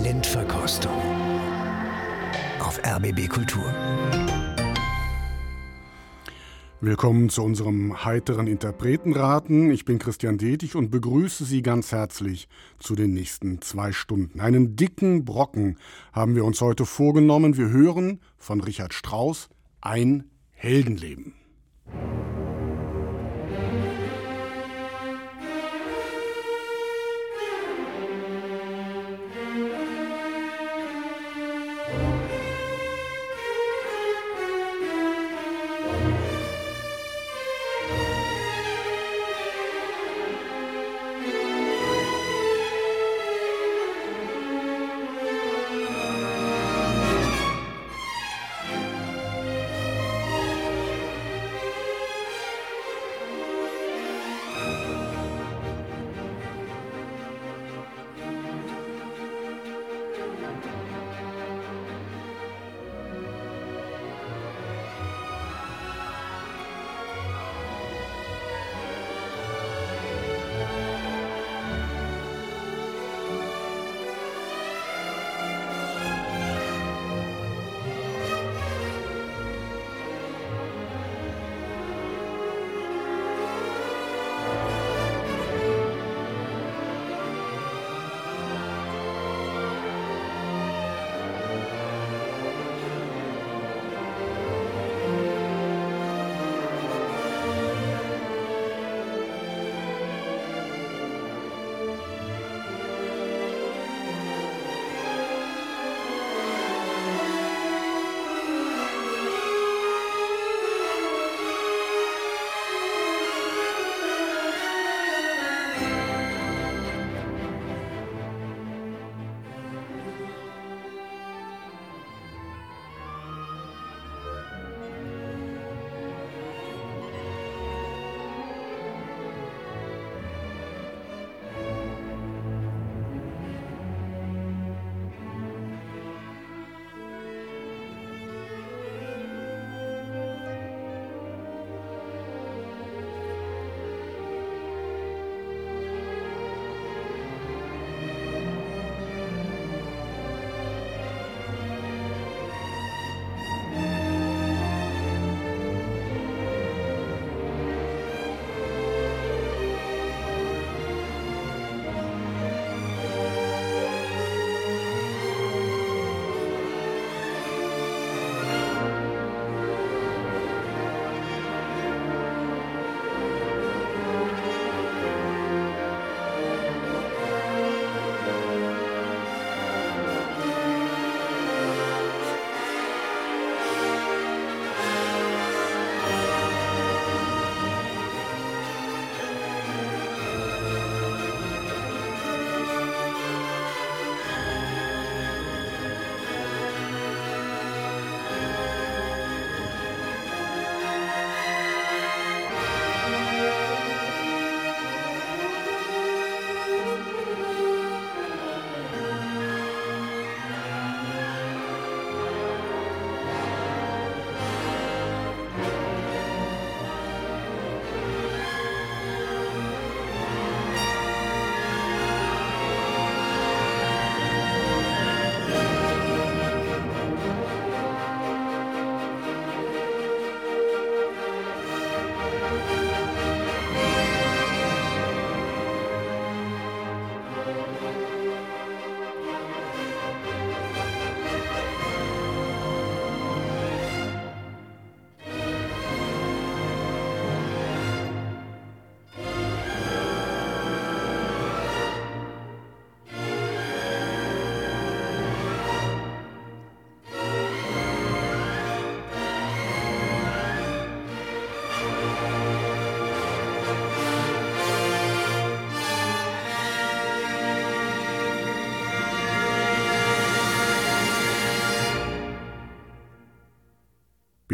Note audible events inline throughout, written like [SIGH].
Blindverkostung auf RBB Kultur. Willkommen zu unserem heiteren Interpretenraten. Ich bin Christian Detig und begrüße Sie ganz herzlich zu den nächsten zwei Stunden. Einen dicken Brocken haben wir uns heute vorgenommen. Wir hören von Richard Strauss ein Heldenleben.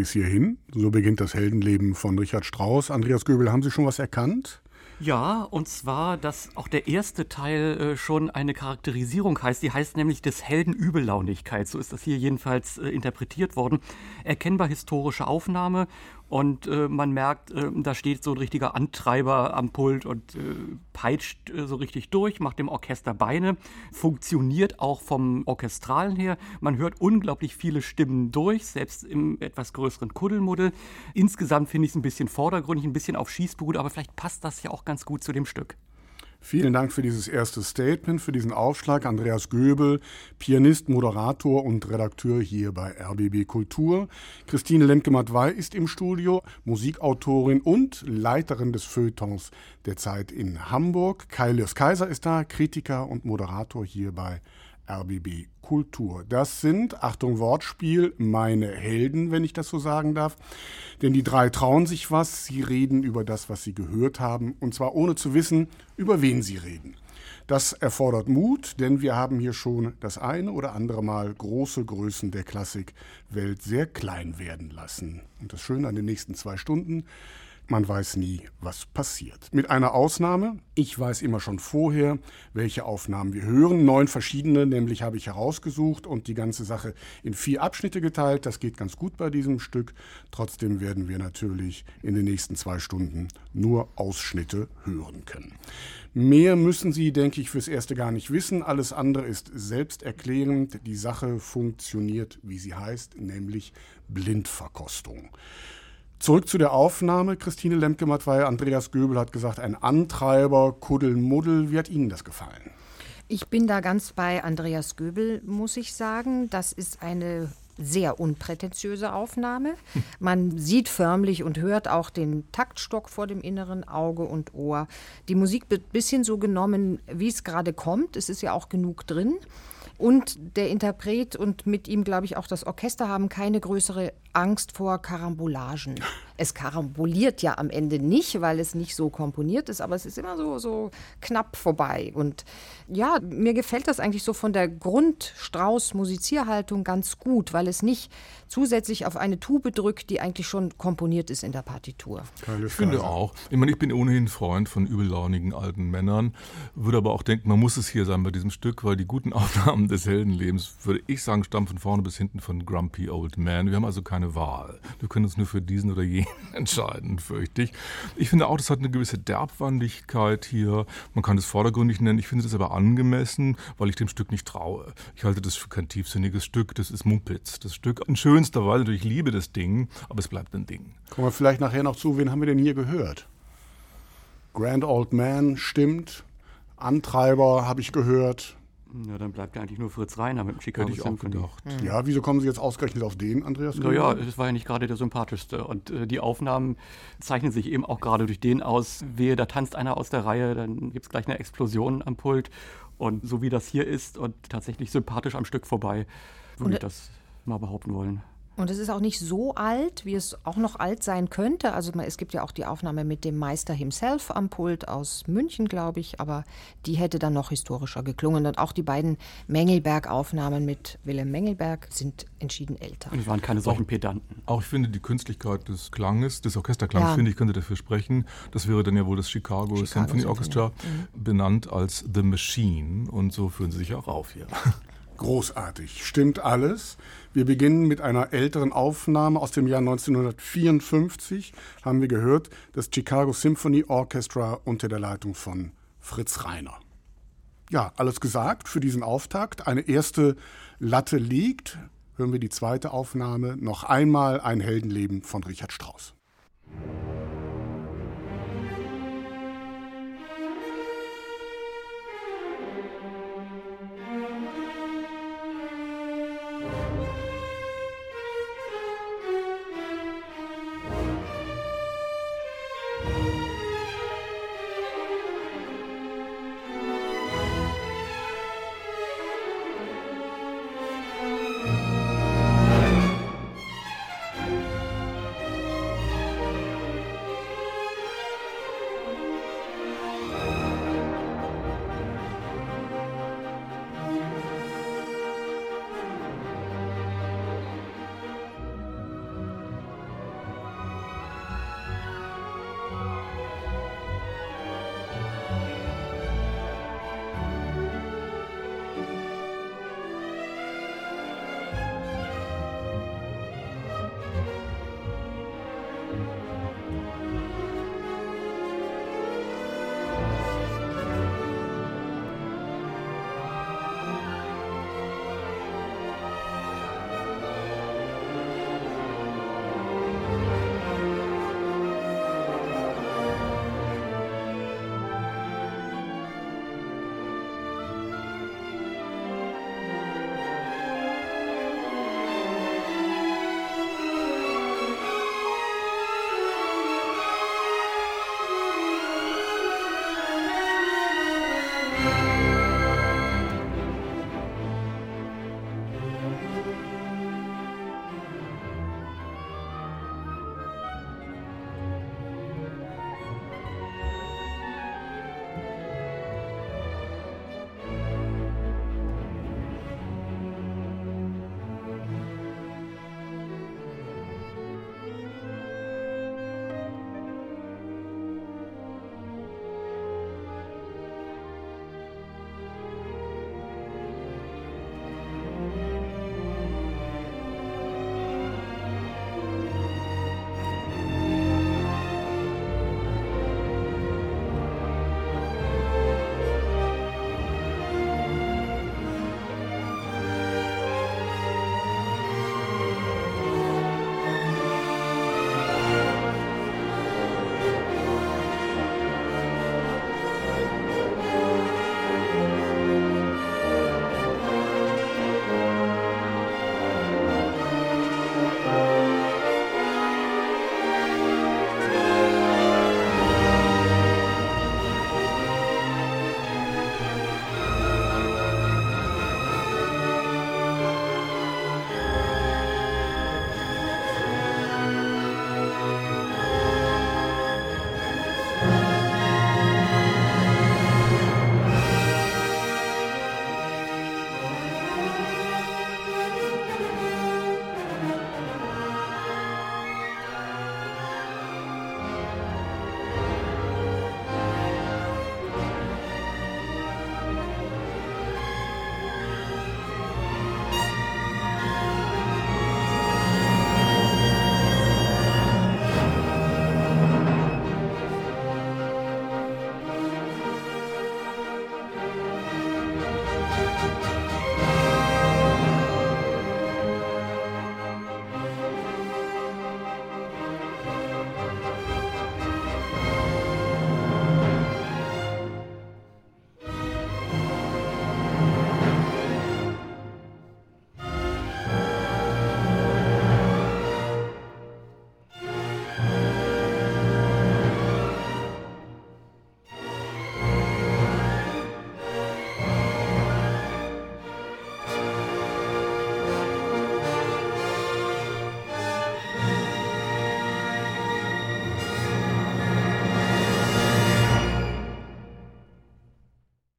Bis hierhin, so beginnt das Heldenleben von Richard Strauss. Andreas Göbel, haben Sie schon was erkannt? Ja, und zwar, dass auch der erste Teil äh, schon eine Charakterisierung heißt. Die heißt nämlich des Helden Übellaunigkeit. So ist das hier jedenfalls äh, interpretiert worden. Erkennbar historische Aufnahme und äh, man merkt, äh, da steht so ein richtiger Antreiber am Pult und äh, peitscht äh, so richtig durch, macht dem Orchester Beine, funktioniert auch vom Orchestralen her. Man hört unglaublich viele Stimmen durch, selbst im etwas größeren Kuddelmuddel. Insgesamt finde ich es ein bisschen vordergründig, ein bisschen auf Schießbrut, aber vielleicht passt das ja auch ganz gut zu dem Stück. Vielen Dank für dieses erste Statement, für diesen Aufschlag. Andreas Göbel, Pianist, Moderator und Redakteur hier bei RBB Kultur. Christine Lemke-Matwei ist im Studio, Musikautorin und Leiterin des Feuilletons der Zeit in Hamburg. Kai Lürs Kaiser ist da, Kritiker und Moderator hier bei RBB Kultur. Das sind, Achtung Wortspiel, meine Helden, wenn ich das so sagen darf. Denn die drei trauen sich was, sie reden über das, was sie gehört haben, und zwar ohne zu wissen, über wen sie reden. Das erfordert Mut, denn wir haben hier schon das eine oder andere Mal große Größen der Klassikwelt sehr klein werden lassen. Und das Schöne an den nächsten zwei Stunden, man weiß nie, was passiert. Mit einer Ausnahme. Ich weiß immer schon vorher, welche Aufnahmen wir hören. Neun verschiedene, nämlich habe ich herausgesucht und die ganze Sache in vier Abschnitte geteilt. Das geht ganz gut bei diesem Stück. Trotzdem werden wir natürlich in den nächsten zwei Stunden nur Ausschnitte hören können. Mehr müssen Sie, denke ich, fürs Erste gar nicht wissen. Alles andere ist selbsterklärend. Die Sache funktioniert, wie sie heißt, nämlich Blindverkostung. Zurück zu der Aufnahme. Christine Lemke-Matwei, Andreas Göbel hat gesagt, ein Antreiber, Kuddelmuddel. Wie hat Ihnen das gefallen? Ich bin da ganz bei Andreas Göbel, muss ich sagen. Das ist eine sehr unprätentiöse Aufnahme. [LAUGHS] Man sieht förmlich und hört auch den Taktstock vor dem inneren Auge und Ohr. Die Musik wird ein bisschen so genommen, wie es gerade kommt. Es ist ja auch genug drin. Und der Interpret und mit ihm, glaube ich, auch das Orchester haben keine größere Angst vor Karambolagen. [LAUGHS] Es karamboliert ja am Ende nicht, weil es nicht so komponiert ist, aber es ist immer so, so knapp vorbei. Und ja, mir gefällt das eigentlich so von der Grundstrauß-Musizierhaltung ganz gut, weil es nicht zusätzlich auf eine Tube drückt, die eigentlich schon komponiert ist in der Partitur. Ich finde auch. Ich meine, ich bin ohnehin Freund von übellaunigen alten Männern, würde aber auch denken, man muss es hier sein bei diesem Stück, weil die guten [LAUGHS] Aufnahmen des Heldenlebens, würde ich sagen, stammen von vorne bis hinten von Grumpy Old Man. Wir haben also keine Wahl. Wir können uns nur für diesen oder jenen [LAUGHS] entscheiden, fürchte ich. Ich finde auch, das hat eine gewisse Derbwandigkeit hier. Man kann es vordergründig nennen. Ich finde es aber angemessen, weil ich dem Stück nicht traue. Ich halte das für kein tiefsinniges Stück. Das ist Mumpitz. Das Stück in schönster Weise. Natürlich liebe das Ding, aber es bleibt ein Ding. Kommen wir vielleicht nachher noch zu. Wen haben wir denn hier gehört? Grand Old Man stimmt. Antreiber habe ich gehört. Ja, dann bleibt ja eigentlich nur Fritz Reiner mit dem Chicago Hätte ich auch gedacht. Mhm. Ja, wieso kommen Sie jetzt ausgerechnet auf den, Andreas? Naja, das war ja nicht gerade der sympathischste. Und äh, die Aufnahmen zeichnen sich eben auch gerade durch den aus. Wehe, da tanzt einer aus der Reihe, dann gibt es gleich eine Explosion am Pult. Und so wie das hier ist und tatsächlich sympathisch am Stück vorbei, würde ich das mal behaupten wollen. Und es ist auch nicht so alt, wie es auch noch alt sein könnte. Also es gibt ja auch die Aufnahme mit dem Meister himself am Pult aus München, glaube ich, aber die hätte dann noch historischer geklungen. Und auch die beiden Mengelberg-Aufnahmen mit Wilhelm Mengelberg sind entschieden älter. Und waren keine solchen Pedanten. Auch ich finde die Künstlichkeit des Klanges, des Orchesterklangs, Ja. finde ich, könnte dafür sprechen. Das wäre dann ja wohl das Chicago, Chicago Symphony Symphony, Orchestra, benannt als The Machine. Und so führen sie sich auch auf hier. [LAUGHS] Großartig, stimmt alles. Wir beginnen mit einer älteren Aufnahme aus dem Jahr 1954. Haben wir gehört, das Chicago Symphony Orchestra unter der Leitung von Fritz Reiner. Ja, alles gesagt für diesen Auftakt. Eine erste Latte liegt. Hören wir die zweite Aufnahme. Noch einmal ein Heldenleben von Richard Strauss.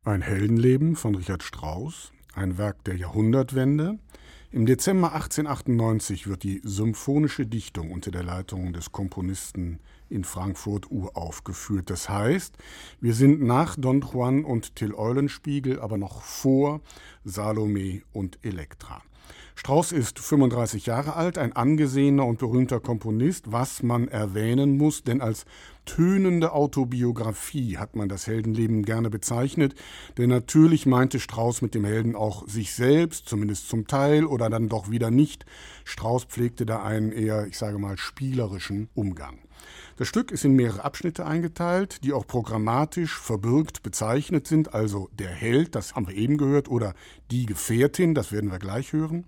Ein Heldenleben von Richard Strauss, ein Werk der Jahrhundertwende. Im Dezember 1898 wird die symphonische Dichtung unter der Leitung des Komponisten in Frankfurt uraufgeführt. Das heißt, wir sind nach Don Juan und Till Eulenspiegel, aber noch vor Salome und Elektra. Strauss ist 35 Jahre alt, ein angesehener und berühmter Komponist, was man erwähnen muss, denn als tönende Autobiografie hat man das Heldenleben gerne bezeichnet, denn natürlich meinte Strauss mit dem Helden auch sich selbst, zumindest zum Teil oder dann doch wieder nicht. Strauss pflegte da einen eher, ich sage mal, spielerischen Umgang. Das Stück ist in mehrere Abschnitte eingeteilt, die auch programmatisch verbürgt bezeichnet sind, also der Held, das haben wir eben gehört, oder die Gefährtin, das werden wir gleich hören.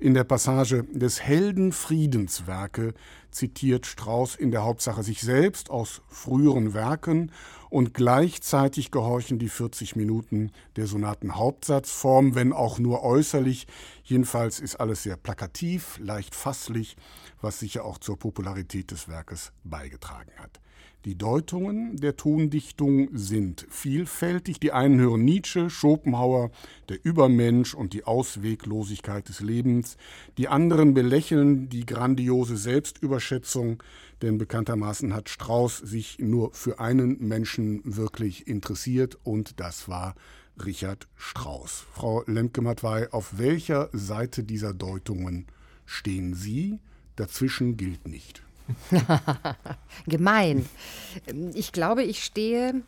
In der Passage des Helden Friedenswerke zitiert Strauß in der Hauptsache sich selbst aus früheren Werken und gleichzeitig gehorchen die 40 Minuten der Sonaten-Hauptsatzform, wenn auch nur äußerlich. Jedenfalls ist alles sehr plakativ, leicht fasslich, was sicher auch zur Popularität des Werkes beigetragen hat. Die Deutungen der Tondichtung sind vielfältig. Die einen hören Nietzsche, Schopenhauer, der Übermensch und die Ausweglosigkeit des Lebens. Die anderen belächeln die grandiose Selbstüberschätzung, denn bekanntermaßen hat Strauss sich nur für einen Menschen wirklich interessiert und das war Richard Strauss. Frau Lemke-Matwei, auf welcher Seite dieser Deutungen stehen Sie? Dazwischen gilt nicht. [LAUGHS] Gemein. Ich glaube, ich stehe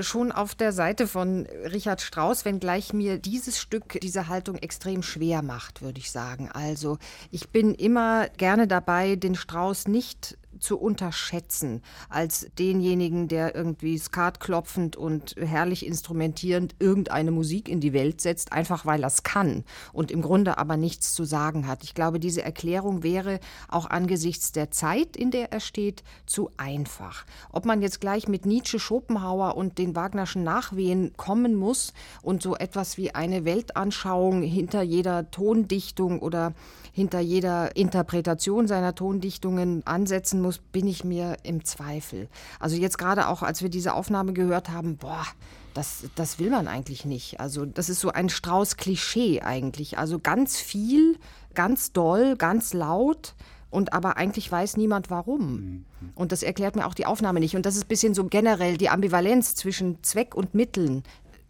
schon auf der Seite von Richard Strauss, wenngleich mir dieses Stück diese Haltung extrem schwer macht, würde ich sagen. Also ich bin immer gerne dabei, den Strauss nicht zu unterschätzen als denjenigen, der irgendwie Skat klopfend und herrlich instrumentierend irgendeine Musik in die Welt setzt, einfach weil er es kann und im Grunde aber nichts zu sagen hat. Ich glaube, diese Erklärung wäre auch angesichts der Zeit, in der er steht, zu einfach. Ob man jetzt gleich mit Nietzsche, Schopenhauer und den Wagnerschen Nachwehen kommen muss und so etwas wie eine Weltanschauung hinter jeder Tondichtung oder hinter jeder Interpretation seiner Tondichtungen ansetzen muss, bin ich mir im Zweifel. Also jetzt gerade auch, als wir diese Aufnahme gehört haben, boah, das, das will man eigentlich nicht. Also das ist so ein Strauß-Klischee eigentlich. Also ganz viel, ganz doll, ganz laut. Und aber eigentlich weiß niemand warum. Und das erklärt mir auch die Aufnahme nicht. Und das ist ein bisschen so generell die Ambivalenz zwischen Zweck und Mitteln.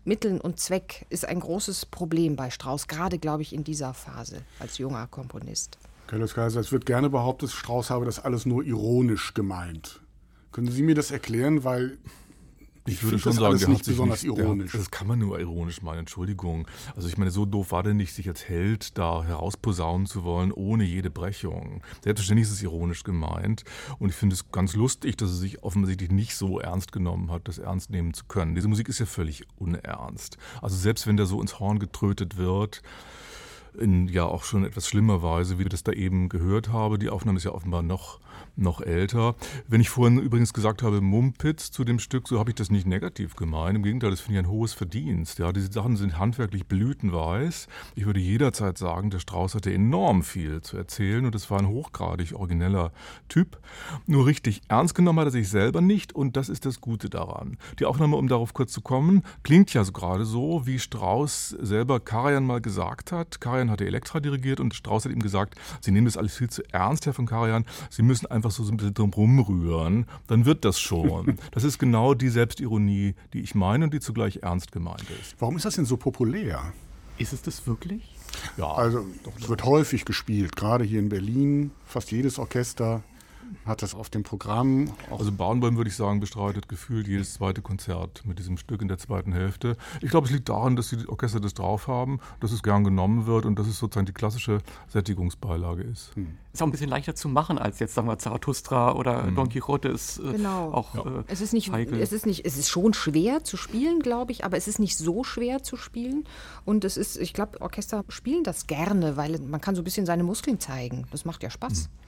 Mitteln und Zweck ist ein großes Problem bei Strauss, gerade glaube ich in dieser Phase als junger Komponist. Carlos Kaiser, es wird gerne behauptet, Strauss habe das alles nur ironisch gemeint. Können Sie mir das erklären? Weil ich, würde schon sagen, der nicht besonders nicht, ironisch. Der, das kann man nur ironisch meinen, Entschuldigung. Also ich meine, so doof war der nicht, sich als Held da herausposaunen zu wollen, ohne jede Brechung. Selbstverständlich ist es ironisch gemeint. Und ich finde es ganz lustig, dass er sich offensichtlich nicht so ernst genommen hat, das ernst nehmen zu können. Diese Musik ist ja völlig unernst. Also selbst wenn der so ins Horn getrötet wird, in ja auch schon etwas schlimmer Weise, wie ich das da eben gehört habe. Die Aufnahme ist ja offenbar noch noch älter. Wenn ich vorhin übrigens gesagt habe, Mumpitz zu dem Stück, so habe ich das nicht negativ gemeint. Im Gegenteil, das finde ich ein hohes Verdienst. Ja, diese Sachen sind handwerklich blütenweiß. Ich würde jederzeit sagen, der Strauß hatte enorm viel zu erzählen und es war ein hochgradig origineller Typ. Nur richtig ernst genommen hat er sich selber nicht und das ist das Gute daran. Die Aufnahme, um darauf kurz zu kommen, klingt ja so gerade so, wie Strauß selber Karajan mal gesagt hat. Karajan hatte Elektra dirigiert und Strauß hat ihm gesagt, Sie nehmen das alles viel zu ernst, Herr von Karajan. Sie müssen einfach so ein bisschen drum rumrühren, dann wird das schon. [LAUGHS] Das ist genau die Selbstironie, die ich meine und die zugleich ernst gemeint ist. Warum ist das denn so populär? Ist es das wirklich? Ja. Also, es wird häufig gespielt, gerade hier in Berlin. Fast jedes Orchester hat das auf dem Programm. Also Bahnbäum würde ich sagen, bestreitet gefühlt jedes zweite Konzert mit diesem Stück in der zweiten Hälfte. Ich glaube, es liegt daran, dass die Orchester das drauf haben, dass es gern genommen wird und dass es sozusagen die klassische Sättigungsbeilage ist. Hm. Ist auch ein bisschen leichter zu machen als jetzt, sagen wir, Zarathustra oder hm. Don Quixote ist äh, genau. auch ja. äh, es ist nicht, heikel. Es ist nicht, es ist schon schwer zu spielen, glaube ich, aber es ist nicht so schwer zu spielen. Und es ist, ich glaube, Orchester spielen das gerne, weil man kann so ein bisschen seine Muskeln zeigen. Das macht ja Spaß. Hm.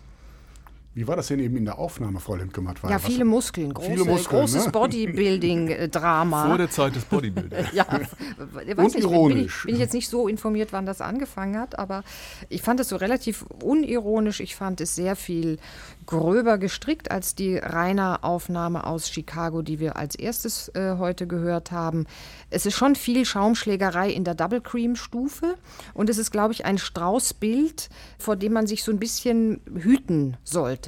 Wie war das denn eben in der Aufnahme, Frau Lindgematt? Ja, viele Muskeln, große, viele Muskeln, großes ne? Bodybuilding-Drama. Vor der Zeit des Bodybuilding. [LAUGHS] ja, weiß [LAUGHS] Und nicht, ironisch. Bin ich, bin ich jetzt nicht so informiert, wann das angefangen hat, aber ich fand es so relativ unironisch. Ich fand es sehr viel gröber gestrickt als die Rainer-Aufnahme aus Chicago, die wir als erstes äh, heute gehört haben. Es ist schon viel Schaumschlägerei in der Double Cream-Stufe und es ist, glaube ich, ein Straußbild, vor dem man sich so ein bisschen hüten sollte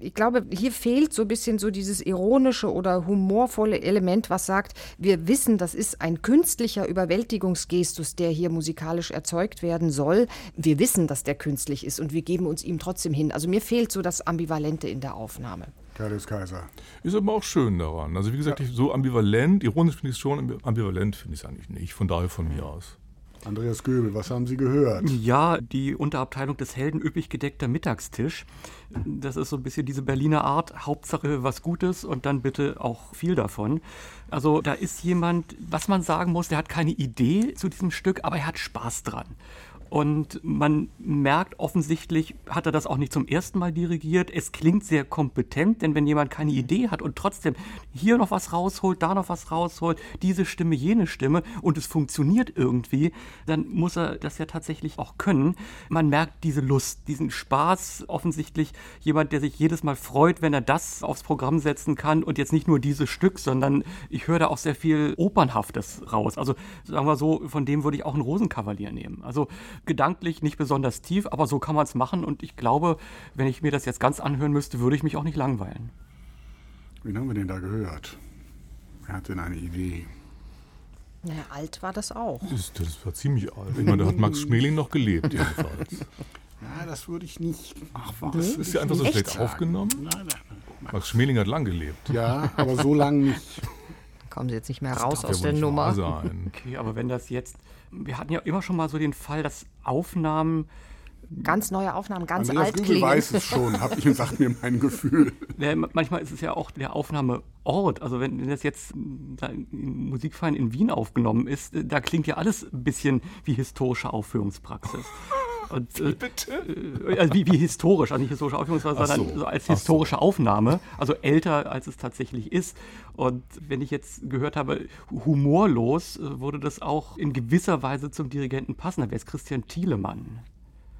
ich glaube, hier fehlt so ein bisschen so dieses ironische oder humorvolle Element, was sagt, wir wissen, das ist ein künstlicher Überwältigungsgestus, der hier musikalisch erzeugt werden soll. Wir wissen, dass der künstlich ist und wir geben uns ihm trotzdem hin. Also mir fehlt so das Ambivalente in der Aufnahme. Carlos Kaiser. Ist aber auch schön daran. Also wie gesagt, ja. so ambivalent, ironisch finde ich es schon, ambivalent finde ich es eigentlich nicht. Von daher von mir aus. Andreas Göbel, was haben Sie gehört? Ja, die Unterabteilung des Helden üppig gedeckter Mittagstisch. Das ist so ein bisschen diese Berliner Art, Hauptsache was Gutes und dann bitte auch viel davon. Also da ist jemand, was man sagen muss, der hat keine Idee zu diesem Stück, aber er hat Spaß dran. Und man merkt offensichtlich, hat er das auch nicht zum ersten Mal dirigiert. Es klingt sehr kompetent, denn wenn jemand keine Idee hat und trotzdem hier noch was rausholt, da noch was rausholt, diese Stimme, jene Stimme und es funktioniert irgendwie, dann muss er das ja tatsächlich auch können. Man merkt diese Lust, diesen Spaß. Offensichtlich jemand, der sich jedes Mal freut, wenn er das aufs Programm setzen kann und jetzt nicht nur dieses Stück, sondern ich höre da auch sehr viel Opernhaftes raus. Also sagen wir so, von dem würde ich auch einen Rosenkavalier nehmen. Also gedanklich nicht besonders tief, aber so kann man es machen und ich glaube, wenn ich mir das jetzt ganz anhören müsste, würde ich mich auch nicht langweilen. Wen haben wir denn da gehört? Wer hat denn eine Idee? Naja, alt war das auch. Das, das war ziemlich alt. Ich meine, da hat Max Schmeling noch gelebt, jedenfalls. [LAUGHS] Ja, das würde ich nicht. Ach, was? Das ist ja einfach so schlecht sagen. aufgenommen. Nein, nein, nein. Max Schmeling hat lang gelebt. Ja, aber so lang nicht. [LAUGHS] Kommen Sie jetzt nicht mehr das raus aus der Nummer. Okay, aber wenn das jetzt wir hatten ja immer schon mal so den Fall, dass Aufnahmen ganz neue Aufnahmen, ganz Andreas alt Göbel klingen. weiß es schon, hab ich, sagt mir mein Gefühl. Ja, manchmal ist es ja auch der Aufnahmeort. Also wenn das jetzt im Musikverein in Wien aufgenommen ist, äh, da klingt ja alles ein bisschen wie historische Aufführungspraxis. Und, äh, äh, also wie, wie historisch, also nicht historische Aufführungspraxis, Ach so. sondern so als Ach so. historische Aufnahme, also älter als es tatsächlich ist. Und wenn ich jetzt gehört habe, humorlos, äh, würde das auch in gewisser Weise zum Dirigenten passen. Da wäre es Christian Thielemann.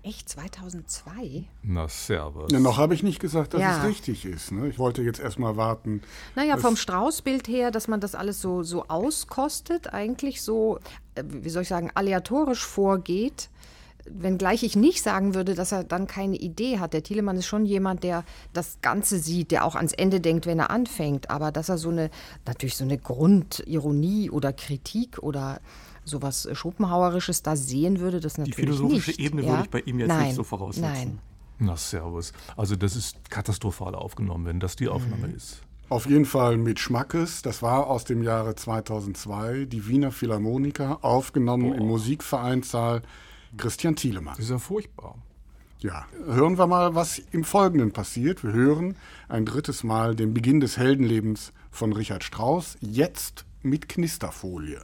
Echt, 2002? Na, servus. Ja, noch habe ich nicht gesagt, dass Ja. es richtig ist. Ne? Ich wollte jetzt erst mal warten. Naja, vom Straußbild her, dass man das alles so, so auskostet, eigentlich so, äh, wie soll ich sagen, aleatorisch vorgeht. Wenngleich ich nicht sagen würde, dass er dann keine Idee hat. Der Thielemann ist schon jemand, der das Ganze sieht, der auch ans Ende denkt, wenn er anfängt. Aber dass er so eine, natürlich so eine Grundironie oder Kritik oder sowas Schopenhauerisches da sehen würde, das Die natürlich philosophische nicht. Ebene ja? würde ich bei ihm jetzt nein, nicht so voraussetzen. Nein. Na, servus. Also das ist katastrophal aufgenommen, wenn das die Aufnahme Mhm. ist. Auf jeden Fall mit Schmackes. Das war aus dem Jahre 2002. Die Wiener Philharmoniker, aufgenommen im Musikvereinssaal Christian Thielemann. Das ist ja furchtbar. Ja, hören wir mal, was im Folgenden passiert. Wir hören ein drittes Mal den Beginn des Heldenlebens von Richard Strauss, jetzt mit Knisterfolie.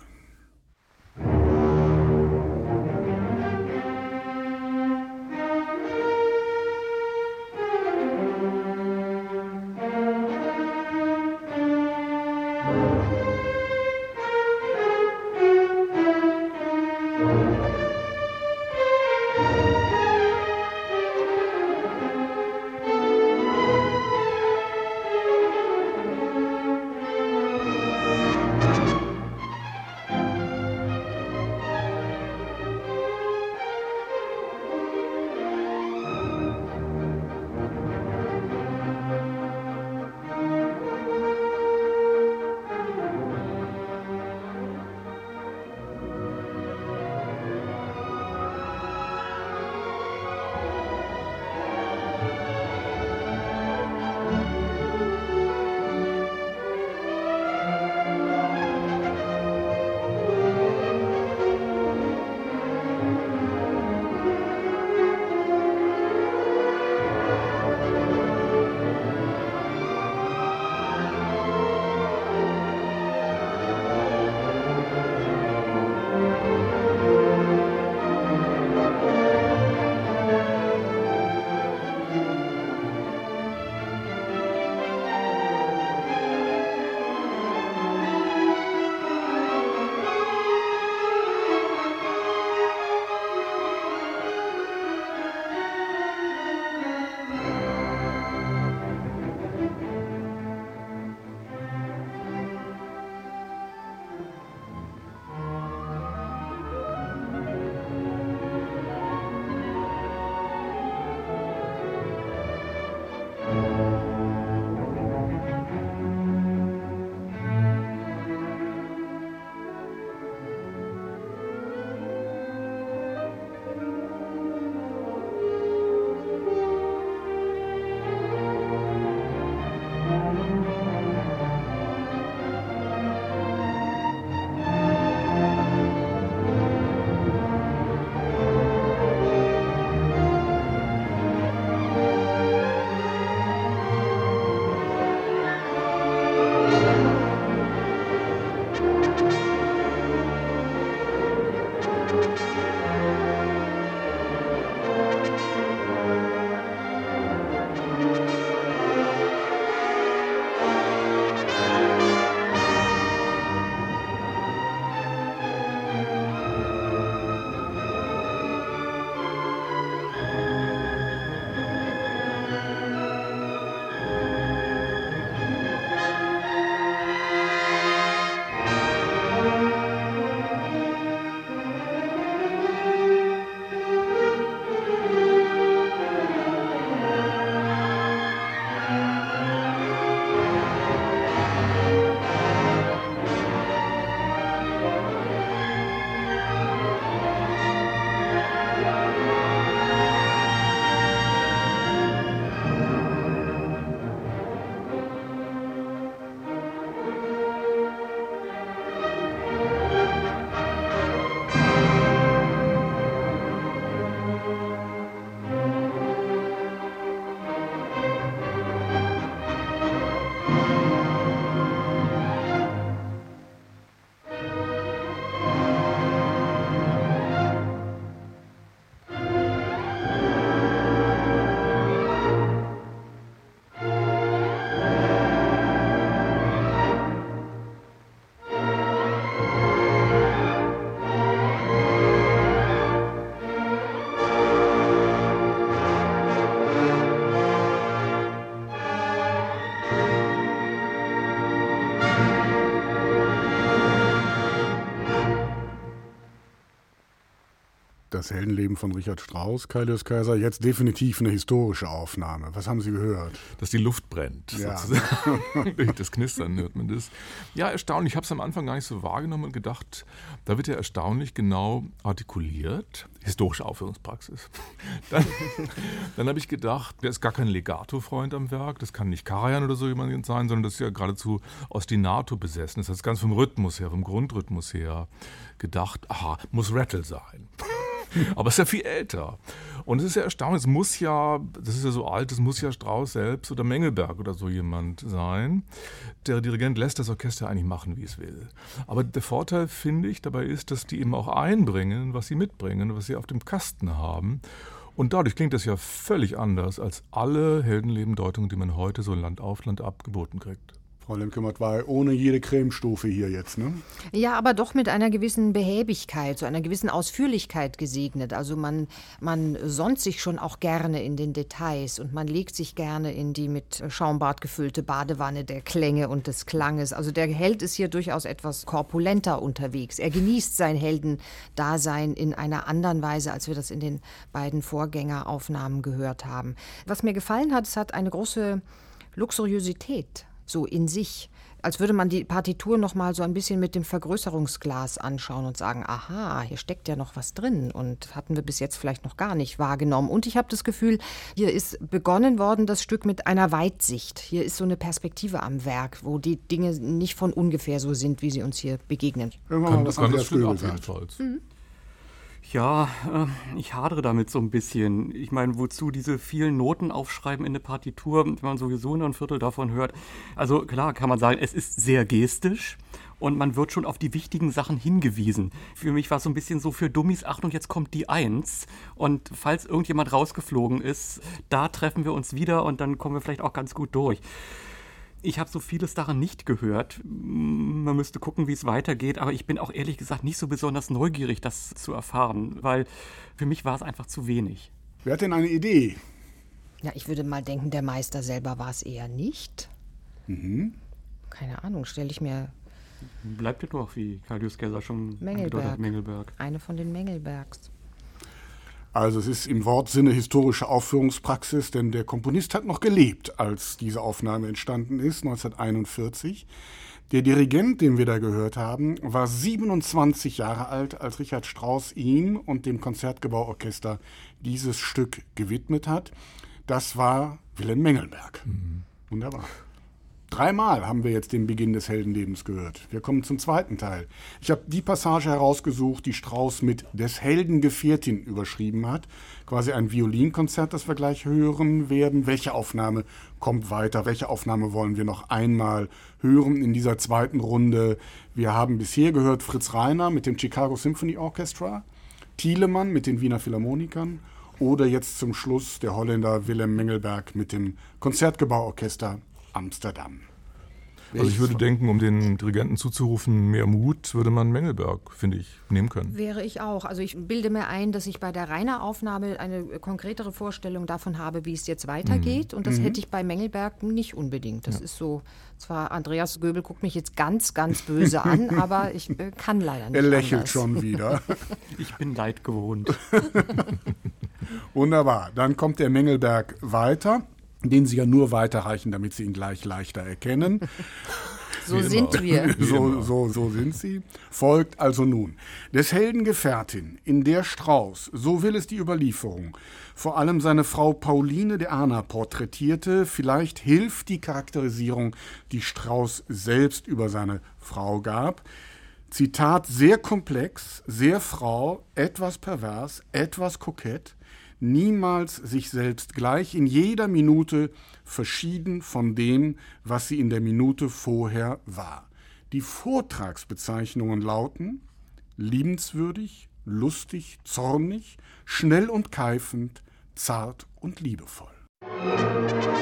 Das Heldenleben von Richard Strauss, Kaius Kaiser, jetzt definitiv eine historische Aufnahme. Was haben Sie gehört? Dass die Luft brennt, ja. sozusagen. [LAUGHS] das Knistern hört man das. Ja, erstaunlich. Ich habe es am Anfang gar nicht so wahrgenommen und gedacht, da wird ja erstaunlich genau artikuliert. Historische Aufführungspraxis. [LAUGHS] Dann, dann habe ich gedacht, der ist gar kein Legato-Freund am Werk. Das kann nicht Karajan oder so jemand sein, sondern das ist ja geradezu Ostinato besessen. Das heißt ganz vom Rhythmus her, vom Grundrhythmus her gedacht, aha, muss Rattle sein. [LAUGHS] Aber es ist ja viel älter. Und es ist ja erstaunlich, es muss ja, das ist ja so alt, es muss ja Strauss selbst oder Mengelberg oder so jemand sein. Der Dirigent lässt das Orchester eigentlich machen, wie es will. Aber der Vorteil, finde ich, dabei ist, dass die eben auch einbringen, was sie mitbringen, was sie auf dem Kasten haben. Und dadurch klingt das ja völlig anders als alle Heldenleben-Deutungen, die man heute so Land auf Land ab geboten kriegt. Frau Lemke war ohne jede Cremestufe hier jetzt, ne? Ja, aber doch mit einer gewissen Behäbigkeit, so einer gewissen Ausführlichkeit gesegnet. Also man, man sonnt sich schon auch gerne in den Details und man legt sich gerne in die mit Schaumbad gefüllte Badewanne der Klänge und des Klanges. Also der Held ist hier durchaus etwas korpulenter unterwegs. Er genießt sein Heldendasein in einer anderen Weise, als wir das in den beiden Vorgängeraufnahmen gehört haben. Was mir gefallen hat, es hat eine große Luxuriosität so in sich. Als würde man die Partitur noch mal so ein bisschen mit dem Vergrößerungsglas anschauen und sagen, aha, hier steckt ja noch was drin und hatten wir bis jetzt vielleicht noch gar nicht wahrgenommen. Und ich habe das Gefühl, hier ist begonnen worden das Stück mit einer Weitsicht. Hier ist so eine Perspektive am Werk, wo die Dinge nicht von ungefähr so sind, wie sie uns hier begegnen. Kann, kann das, kann das Stück auf jeden Fall. Mhm. Ja, äh, ich hadere damit so ein bisschen. Ich meine, wozu diese vielen Noten aufschreiben in eine Partitur, wenn man sowieso nur ein Viertel davon hört. Also klar kann man sagen, es ist sehr gestisch und man wird schon auf die wichtigen Sachen hingewiesen. Für mich war es so ein bisschen so für Dummies, Achtung, jetzt kommt die Eins. Und falls irgendjemand rausgeflogen ist, da treffen wir uns wieder und dann kommen wir vielleicht auch ganz gut durch. Ich habe so vieles daran nicht gehört. Man müsste gucken, wie es weitergeht, aber ich bin auch ehrlich gesagt nicht so besonders neugierig, das zu erfahren, weil für mich war es einfach zu wenig. Wer hat denn eine Idee? Ja, ich würde mal denken, der Meister selber war es eher nicht. Mhm. Keine Ahnung, stelle ich mir. Bleibt ja doch, wie Kalius Gesser schon Mengelberg. Mengelberg. Eine von den Mengelbergs. Also es ist im Wortsinne historische Aufführungspraxis, denn der Komponist hat noch gelebt, als diese Aufnahme entstanden ist, 1941. Der Dirigent, den wir da gehört haben, war 27 Jahre alt, als Richard Strauss ihm und dem Konzertgebauorchester dieses Stück gewidmet hat. Das war Wilhelm Mengelberg. Mhm. Wunderbar. Dreimal haben wir jetzt den Beginn des Heldenlebens gehört. Wir kommen zum zweiten Teil. Ich habe die Passage herausgesucht, die Strauss mit des Helden Gefährtin überschrieben hat. Quasi ein Violinkonzert, das wir gleich hören werden. Welche Aufnahme kommt weiter? Welche Aufnahme wollen wir noch einmal hören in dieser zweiten Runde? Wir haben bisher gehört Fritz Reiner mit dem Chicago Symphony Orchestra, Thielemann mit den Wiener Philharmonikern oder jetzt zum Schluss der Holländer Willem Mengelberg mit dem Konzertgebauorchester Amsterdam. Also ich würde denken, um den Dirigenten zuzurufen, mehr Mut, würde man Mengelberg, finde ich, nehmen können. Wäre ich auch. Also ich bilde mir ein, dass ich bei der Rainer Aufnahme eine konkretere Vorstellung davon habe, wie es jetzt weitergeht. Mhm. Und das mhm. hätte ich bei Mengelberg nicht unbedingt. Das ja. ist so, zwar Andreas Göbel guckt mich jetzt ganz, ganz böse an, [LAUGHS] aber ich äh, kann leider nicht. Er lächelt anders. schon wieder. [LAUGHS] ich bin leid gewohnt. [LAUGHS] Wunderbar. Dann kommt der Mengelberg weiter den Sie ja nur weiterreichen, damit Sie ihn gleich leichter erkennen. [LAUGHS] So sind wir. [LAUGHS] So, so, so sind sie. Folgt also nun. Des Helden Gefährtin, in der Strauß, so will es die Überlieferung, vor allem seine Frau Pauline de Ahna porträtierte, vielleicht hilft die Charakterisierung, die Strauß selbst über seine Frau gab. Zitat, sehr komplex, sehr Frau, etwas pervers, etwas kokett, niemals sich selbst gleich, in jeder Minute verschieden von dem, was sie in der Minute vorher war. Die Vortragsbezeichnungen lauten liebenswürdig, lustig, zornig, schnell und keifend, zart und liebevoll. Musik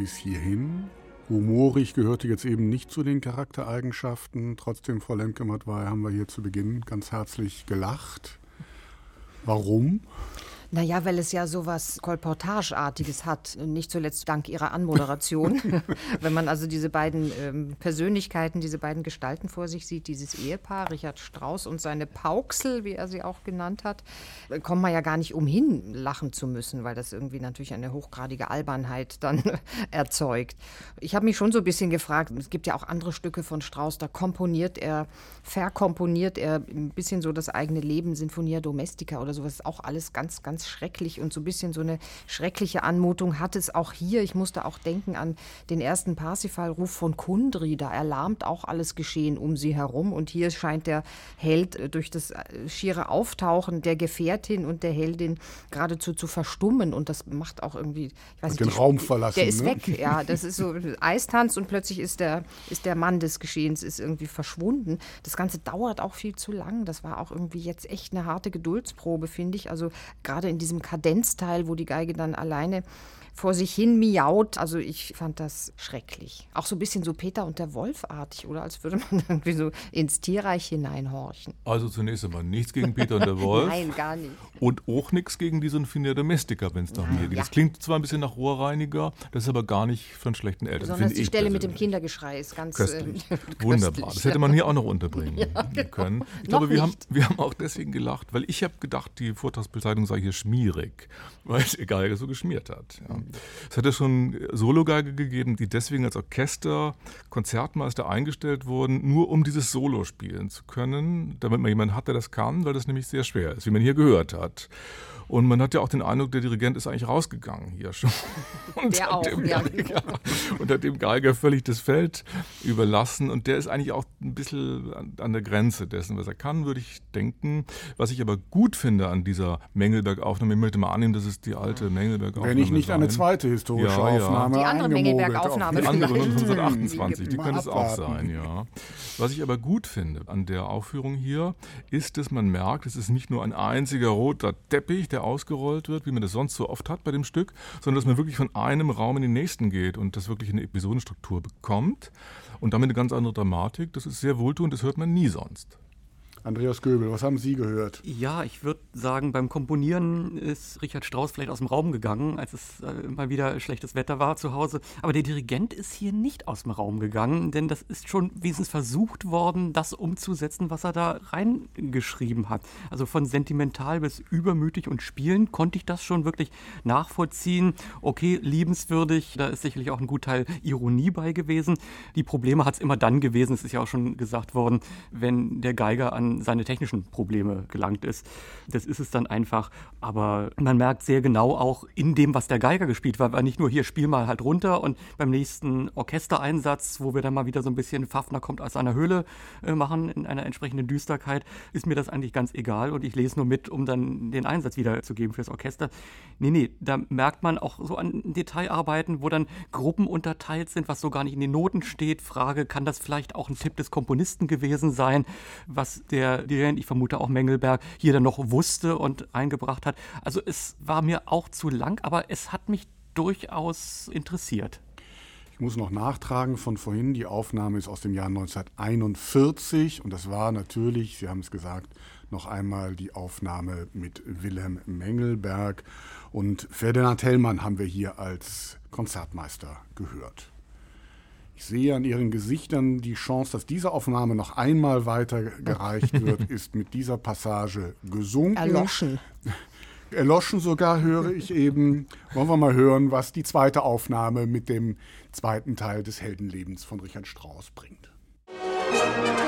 bis hierhin. Humorig gehörte jetzt eben nicht zu den Charaktereigenschaften. Trotzdem, Frau Lemke-Matwei, haben wir hier zu Beginn ganz herzlich gelacht. Warum? Naja, weil es ja so was Kolportageartiges hat, nicht zuletzt dank ihrer Anmoderation. [LAUGHS] Wenn man also diese beiden ähm, Persönlichkeiten, diese beiden Gestalten vor sich sieht, dieses Ehepaar, Richard Strauss und seine Pauxel, wie er sie auch genannt hat, kommt man ja gar nicht umhin, lachen zu müssen, weil das irgendwie natürlich eine hochgradige Albernheit dann [LAUGHS] erzeugt. Ich habe mich schon so ein bisschen gefragt, es gibt ja auch andere Stücke von Strauss, da komponiert er, verkomponiert er ein bisschen so das eigene Leben, Sinfonia Domestica oder sowas, auch alles ganz, ganz ganz schrecklich und so ein bisschen so eine schreckliche Anmutung hat es auch hier. Ich musste auch denken an den ersten Parsifal-Ruf von Kundri. Da erlahmt auch alles Geschehen um sie herum. Und hier scheint der Held äh, durch das äh, schiere Auftauchen der Gefährtin und der Heldin geradezu zu verstummen. Und das macht auch irgendwie, ich weiß und nicht, den Raum verlassen. Der ist ne? weg, ja. Das ist so Eistanz und plötzlich ist der, ist der Mann des Geschehens ist irgendwie verschwunden. Das Ganze dauert auch viel zu lang. Das war auch irgendwie jetzt echt eine harte Geduldsprobe, finde ich. Also gerade in diesem Kadenzteil, wo die Geige dann alleine vor sich hin miaut. Also ich fand das schrecklich. Auch so ein bisschen so Peter und der Wolf-artig, oder? Als würde man [LAUGHS] irgendwie so ins Tierreich hineinhorchen. Also zunächst einmal nichts gegen Peter und der [LAUGHS] Wolf. Nein, gar nicht. Und auch nichts gegen die Sinfonia Domestica, wenn es mir geht. Das klingt zwar ein bisschen nach Rohrreiniger, das ist aber gar nicht von schlechten Eltern. Besonders die Stelle mit dem Kindergeschrei ist ganz köstlich. [LAUGHS] Äh, Wunderbar. Das hätte man hier auch noch unterbringen ja, genau. können. Ich glaube, wir haben, wir haben auch deswegen gelacht, weil ich habe gedacht, die Vortragsbezeichnung sei hier schmierig, weil es egal so geschmiert hat. Ja. Es hätte schon Sologeige gegeben, die deswegen als Orchester, Konzertmeister eingestellt wurden, nur um dieses Solo spielen zu können, damit man jemanden hat, der das kann, weil das nämlich sehr schwer ist, wie man hier gehört hat. Und man hat ja auch den Eindruck, der Dirigent ist eigentlich rausgegangen hier schon. [LAUGHS] Und der auch, dem ja. Geiger, [LAUGHS] und hat dem Geiger völlig das Feld überlassen. Und der ist eigentlich auch ein bisschen an, an der Grenze dessen, was er kann, würde ich denken. Was ich aber gut finde an dieser Mengelberg-Aufnahme, ich möchte mal annehmen, das ist die alte Mengelberg-Aufnahme. Wenn ich nicht sein. eine zweite historische ja, ja. Aufnahme Die andere Mengelberg-Aufnahme. Die andere von 1928, die könnte es auch sein, ja. Was ich aber gut finde an der Aufführung hier, ist, dass man merkt, es ist nicht nur ein einziger roter Teppich, der ausgerollt wird, wie man das sonst so oft hat bei dem Stück, sondern dass man wirklich von einem Raum in den nächsten geht und das wirklich eine Episodenstruktur bekommt und damit eine ganz andere Dramatik. Das ist sehr wohltuend, das hört man nie sonst. Andreas Göbel, was haben Sie gehört? Ja, ich würde sagen, beim Komponieren ist Richard Strauss vielleicht aus dem Raum gegangen, als es äh, mal wieder schlechtes Wetter war zu Hause. Aber der Dirigent ist hier nicht aus dem Raum gegangen, denn das ist schon wenigstens versucht worden, das umzusetzen, was er da reingeschrieben hat. Also von sentimental bis übermütig und spielen konnte ich das schon wirklich nachvollziehen. Okay, liebenswürdig, da ist sicherlich auch ein gut Teil Ironie bei gewesen. Die Probleme hat es immer dann gewesen, es ist ja auch schon gesagt worden, wenn der Geiger an seine technischen Probleme gelangt ist. Das ist es dann einfach. Aber man merkt sehr genau auch in dem, was der Geiger gespielt war, war nicht nur hier spiel mal halt runter und beim nächsten Orchestereinsatz, wo wir dann mal wieder so ein bisschen Fafner kommt aus einer Höhle äh, machen in einer entsprechenden Düsterkeit, ist mir das eigentlich ganz egal und ich lese nur mit, um dann den Einsatz wiederzugeben fürs Orchester. Nee, nee, da merkt man auch so an Detailarbeiten, wo dann Gruppen unterteilt sind, was so gar nicht in den Noten steht. Frage, kann das vielleicht auch ein Tipp des Komponisten gewesen sein, was der der Dirigent, ich vermute auch Mengelberg, hier dann noch wusste und eingebracht hat. Also es war mir auch zu lang, aber es hat mich durchaus interessiert. Ich muss noch nachtragen von vorhin, die Aufnahme ist aus dem Jahr 1941 und das war natürlich, Sie haben es gesagt, noch einmal die Aufnahme mit Wilhelm Mengelberg und Ferdinand Hellmann haben wir hier als Konzertmeister gehört. Ich sehe an Ihren Gesichtern die Chance, dass diese Aufnahme noch einmal weitergereicht [LAUGHS] wird, ist mit dieser Passage gesunken. Erloschen. Erloschen sogar höre ich eben. Wollen wir mal hören, was die zweite Aufnahme mit dem zweiten Teil des Heldenlebens von Richard Strauss bringt. Musik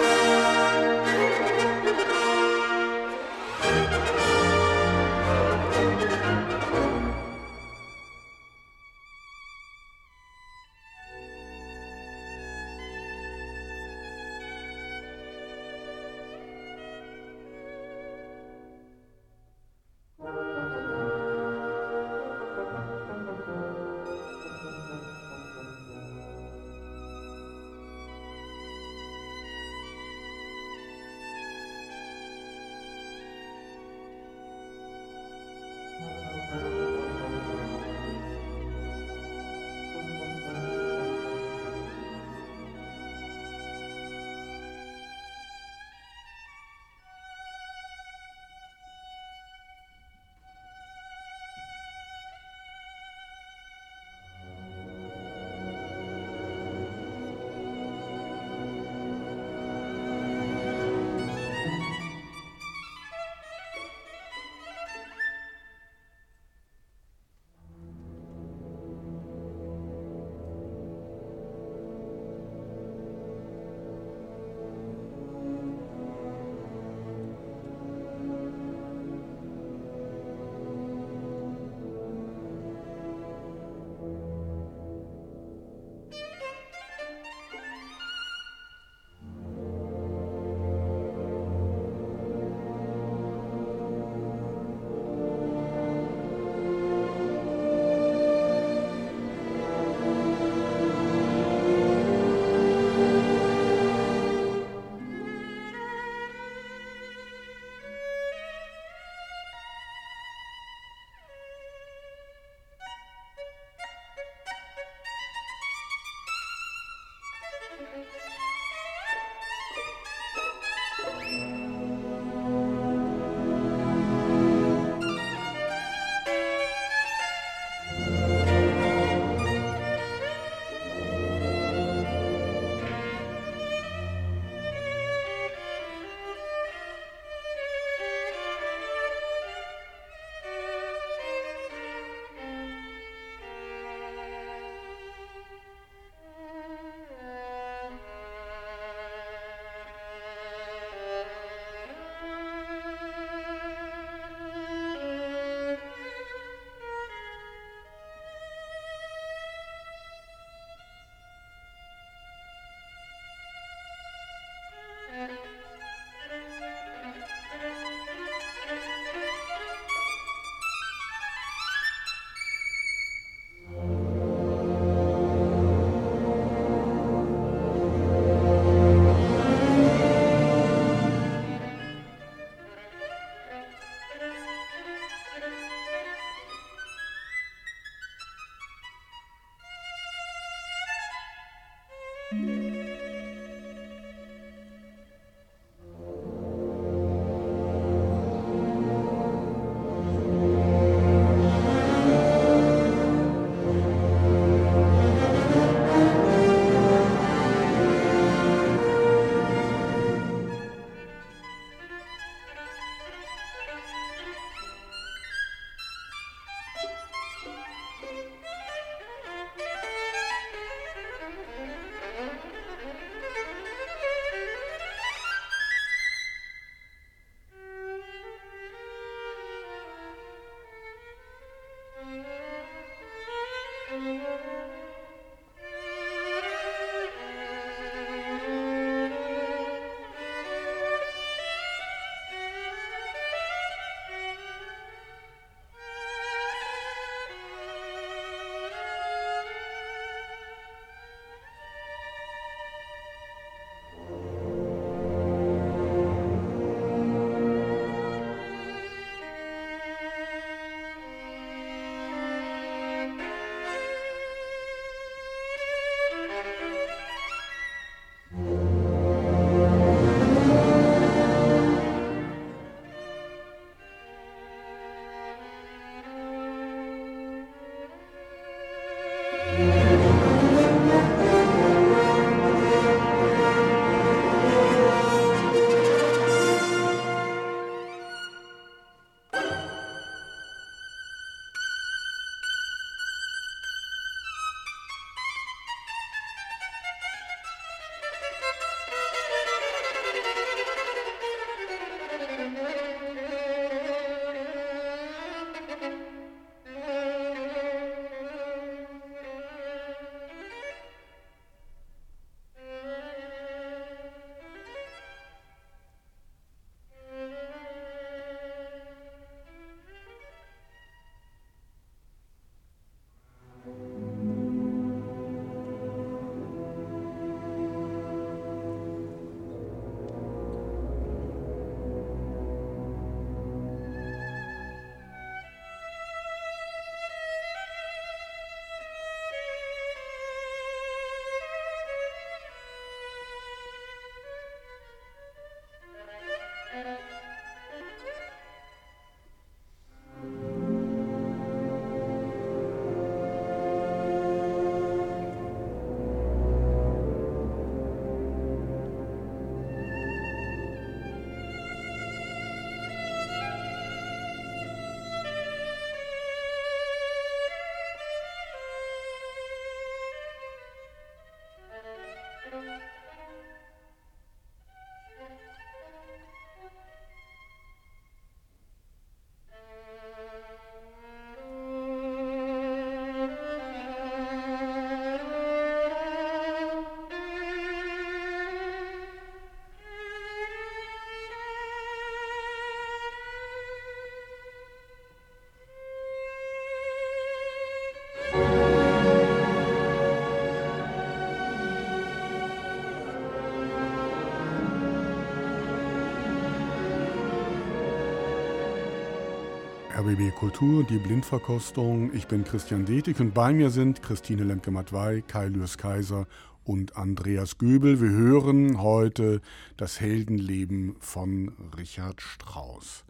RBB Kultur, die Blindverkostung. Ich bin Christian Detig und bei mir sind Christine Lemke-Matwei, Kai Lürs Kaiser und Andreas Göbel. Wir hören heute das Heldenleben von Richard Strauss.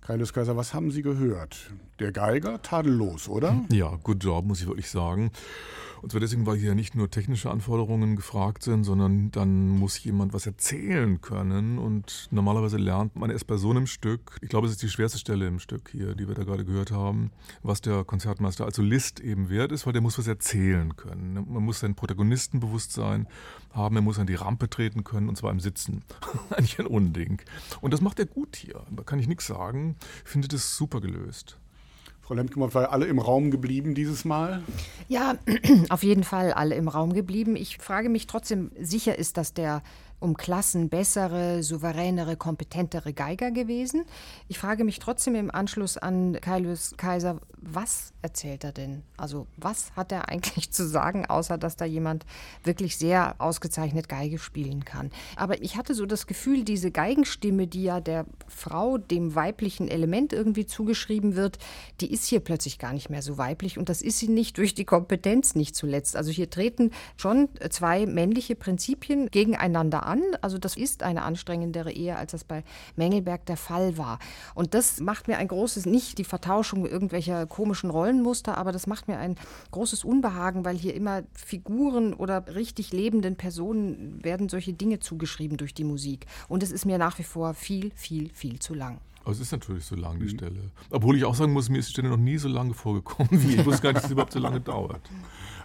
Kai Lürs Kaiser, was haben Sie gehört? Der Geiger, tadellos, oder? Ja, good job, muss ich wirklich sagen. Und zwar deswegen, weil hier nicht nur technische Anforderungen gefragt sind, sondern dann muss jemand was erzählen können. Und normalerweise lernt man erst bei so einem Stück, ich glaube, es ist die schwerste Stelle im Stück hier, die wir da gerade gehört haben, was der Konzertmeister als Solist eben wert ist, weil der muss was erzählen können. Man muss sein Protagonistenbewusstsein haben, er muss an die Rampe treten können, und zwar im Sitzen. Eigentlich [LAUGHS] ein Unding. Und das macht er gut hier. Da kann ich nichts sagen. Ich finde das super gelöst. Frau Lemke, war alle im Raum geblieben dieses Mal? Ja, [CLEARS THROAT] auf jeden Fall alle im Raum geblieben. Ich frage mich trotzdem, sicher ist das der um Klassen bessere, souveränere, kompetentere Geiger gewesen. Ich frage mich trotzdem im Anschluss an Kaius Kaiser, was erzählt er denn? Also was hat er [LAUGHS] eigentlich zu sagen, außer dass da jemand wirklich sehr ausgezeichnet Geige spielen kann? Aber ich hatte so das Gefühl, diese Geigenstimme, die ja der Frau, dem weiblichen Element irgendwie zugeschrieben wird, die ist hier plötzlich gar nicht mehr so weiblich und das ist sie nicht durch die Kompetenz nicht zuletzt. Also hier treten schon zwei männliche Prinzipien gegeneinander an. Also das ist eine anstrengendere Ehe, als das bei Mengelberg der Fall war. Und das macht mir ein großes, nicht die Vertauschung irgendwelcher komischen Rollenmuster, aber das macht mir ein großes Unbehagen, weil hier immer Figuren oder richtig lebenden Personen werden solche Dinge zugeschrieben durch die Musik. Und es ist mir nach wie vor viel, viel, viel zu lang. Aber es ist natürlich so lang, die mhm. Stelle. Obwohl ich auch sagen muss, mir ist die Stelle noch nie so lange vorgekommen wie. Ich wusste gar nicht, dass es überhaupt so lange dauert.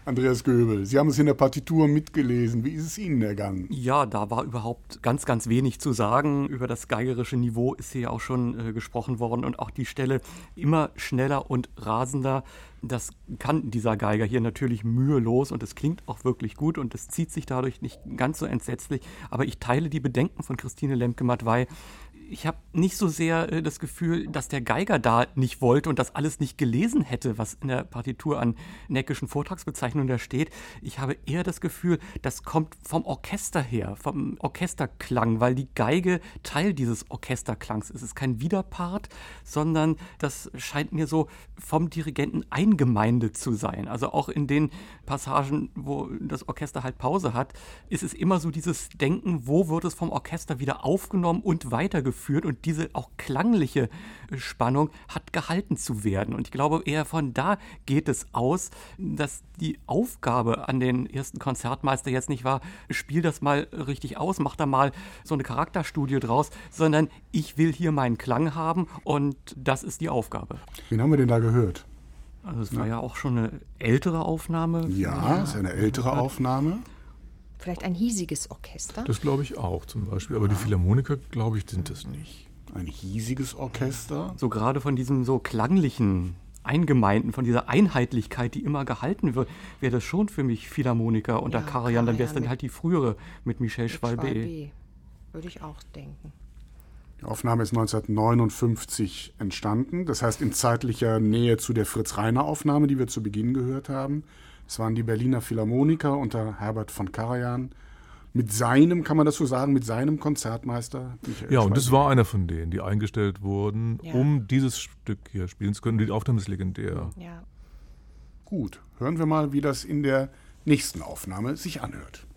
Andreas Göbel, Sie haben es in der Partitur mitgelesen. Wie ist es Ihnen ergangen? Ja, da war überhaupt ganz, ganz wenig zu sagen. Über das geigerische Niveau ist hier auch schon äh, gesprochen worden und auch die Stelle immer schneller und rasender. Das kann dieser Geiger hier natürlich mühelos und es klingt auch wirklich gut und es zieht sich dadurch nicht ganz so entsetzlich. Aber ich teile die Bedenken von Christine Lemke-Matwei, ich habe nicht so sehr äh, das Gefühl, dass der Geiger da nicht wollte und das alles nicht gelesen hätte, was in der Partitur an neckischen Vortragsbezeichnungen da steht. Ich habe eher das Gefühl, das kommt vom Orchester her, vom Orchesterklang, weil die Geige Teil dieses Orchesterklangs ist. Es ist kein Widerpart, sondern das scheint mir so vom Dirigenten eingemeindet zu sein. Also auch in den Passagen, wo das Orchester halt Pause hat, ist es immer so dieses Denken, wo wird es vom Orchester wieder aufgenommen und weitergeführt geführt und diese auch klangliche äh, Spannung hat gehalten zu werden. Und ich glaube, eher von da geht es aus, dass die Aufgabe an den ersten Konzertmeister jetzt nicht war, spiel das mal richtig aus, mach da mal so eine Charakterstudie draus, sondern ich will hier meinen Klang haben und das ist die Aufgabe. Wen haben wir denn da gehört? Also es war ja auch schon eine ältere Aufnahme. Ja, es ist eine ältere Aufnahme. Vielleicht ein hiesiges Orchester? Das glaube ich auch zum Beispiel. Aber die Philharmoniker, glaube ich, sind es nicht. Ein hiesiges Orchester? So gerade von diesem so klanglichen Eingemeinden, von dieser Einheitlichkeit, die immer gehalten wird, wäre das schon für mich Philharmoniker unter ja, Karajan, dann wäre es dann halt die frühere mit Michel Schwalbe. Würde ich auch denken. Die Aufnahme ist 1959 entstanden, das heißt in zeitlicher Nähe zu der Fritz-Reiner-Aufnahme, die wir zu Beginn gehört haben. Es waren die Berliner Philharmoniker unter Herbert von Karajan. Mit seinem, kann man das so sagen, mit seinem Konzertmeister Michael Ja, und das war einer von denen, die eingestellt wurden, ja. um dieses Stück hier spielen zu können. Die Aufnahme ist legendär. Ja. Gut, hören wir mal, wie das in der nächsten Aufnahme sich anhört.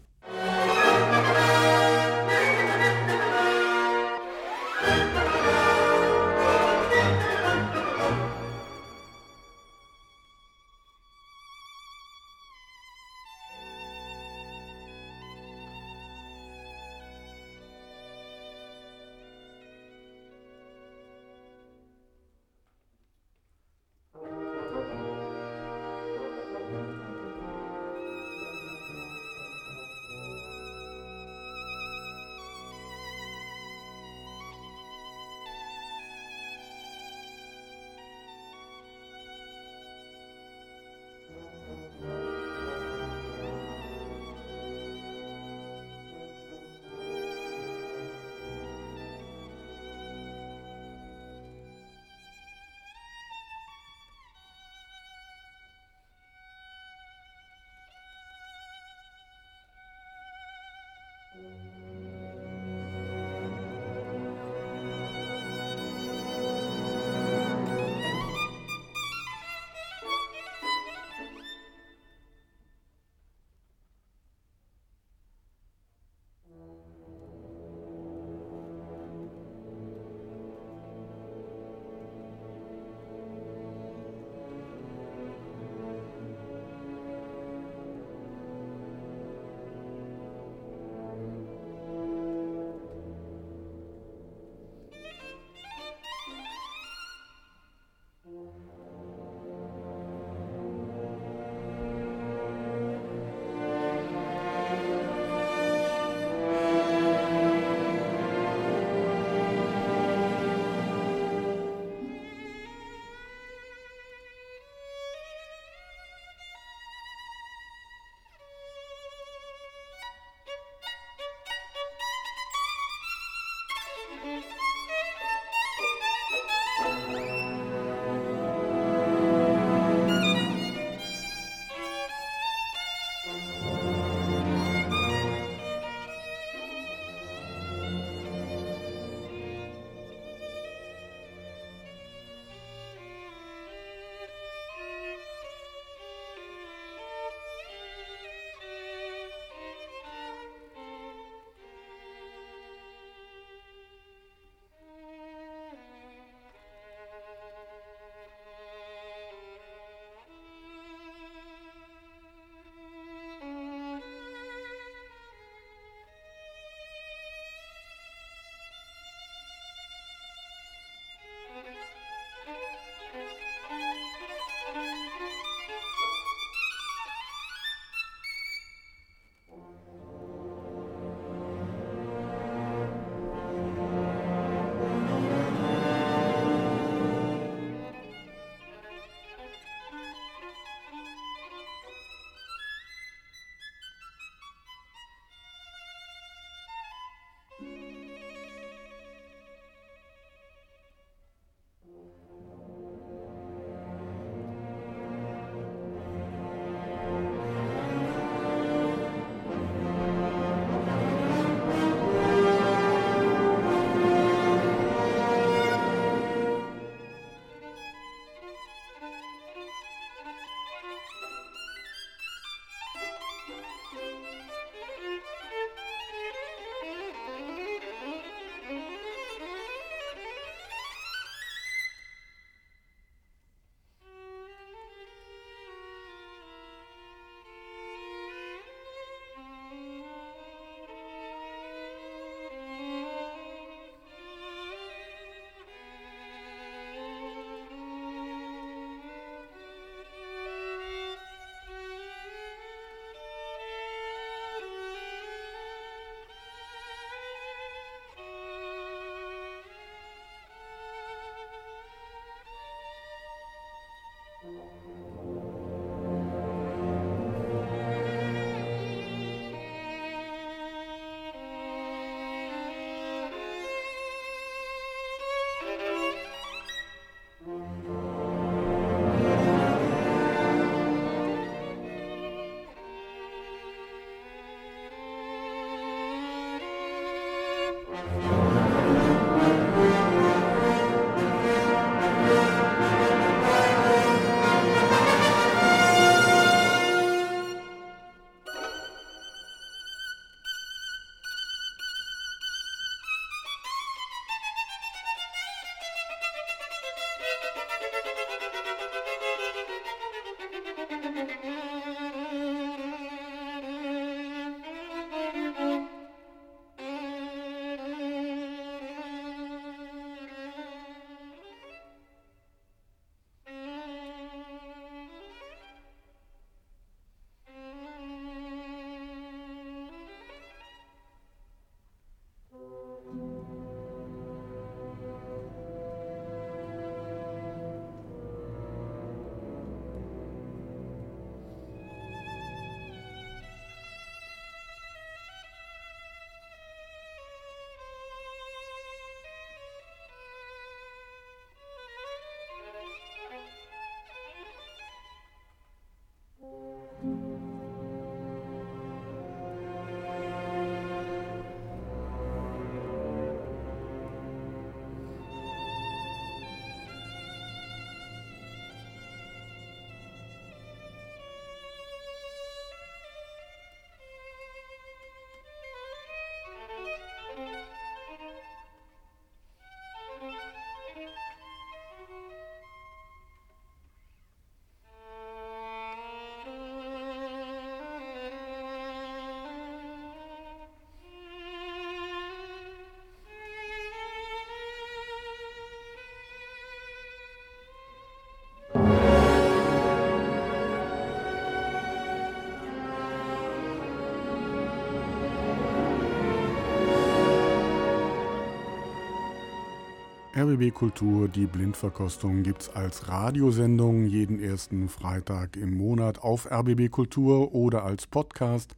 RBB Kultur, die Blindverkostung gibt es als Radiosendung jeden ersten Freitag im Monat auf RBB Kultur oder als Podcast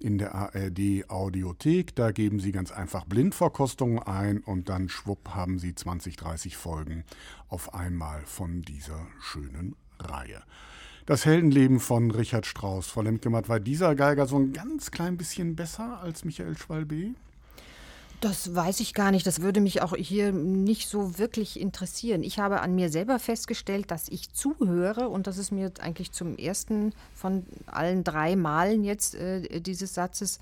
in der ARD Audiothek. Da geben Sie ganz einfach Blindverkostung ein und dann schwupp haben Sie 20, 30 Folgen auf einmal von dieser schönen Reihe. Das Heldenleben von Richard Strauss. Frau Lemke-Matt, war dieser Geiger so ein ganz klein bisschen besser als Michael Schwalbe? Das weiß ich gar nicht. Das würde mich auch hier nicht so wirklich interessieren. Ich habe an mir selber festgestellt, dass ich zuhöre und das ist mir eigentlich zum ersten von allen drei Malen jetzt äh, dieses Satzes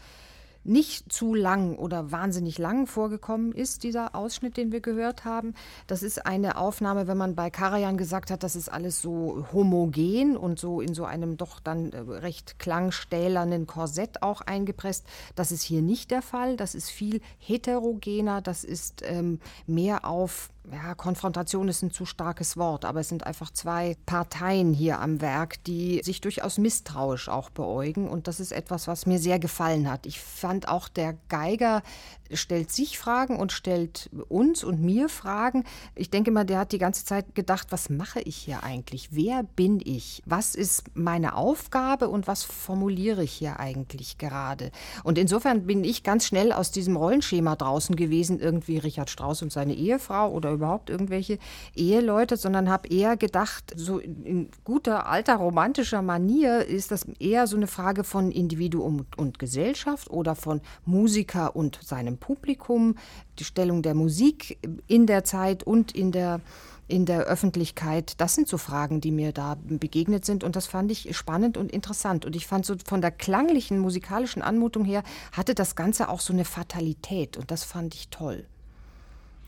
nicht zu lang oder wahnsinnig lang vorgekommen ist, dieser Ausschnitt, den wir gehört haben. Das ist eine Aufnahme, wenn man bei Karajan gesagt hat, das ist alles so homogen und so in so einem doch dann äh, recht klangstählernen Korsett auch eingepresst. Das ist hier nicht der Fall. Das ist viel heterogener. Das ist ähm, mehr auf ja, Konfrontation ist ein zu starkes Wort, aber es sind einfach zwei Parteien hier am Werk, die sich durchaus misstrauisch auch beäugen. Und das ist etwas, was mir sehr gefallen hat. Ich fand auch, der Geiger stellt sich Fragen und stellt uns und mir Fragen. Ich denke mal, der hat die ganze Zeit gedacht, was mache ich hier eigentlich? Wer bin ich? Was ist meine Aufgabe und was formuliere ich hier eigentlich gerade? Und insofern bin ich ganz schnell aus diesem Rollenschema draußen gewesen, irgendwie Richard Strauss und seine Ehefrau oder überhaupt irgendwelche Eheleute, sondern habe eher gedacht, so in guter alter romantischer Manier ist das eher so eine Frage von Individuum und Gesellschaft oder von Musiker und seinem Publikum, die Stellung der Musik in der Zeit und in der in der Öffentlichkeit. Das sind so Fragen, die mir da begegnet sind und das fand ich spannend und interessant. Und ich fand so von der klanglichen, musikalischen Anmutung her hatte das Ganze auch so eine Fatalität und das fand ich toll.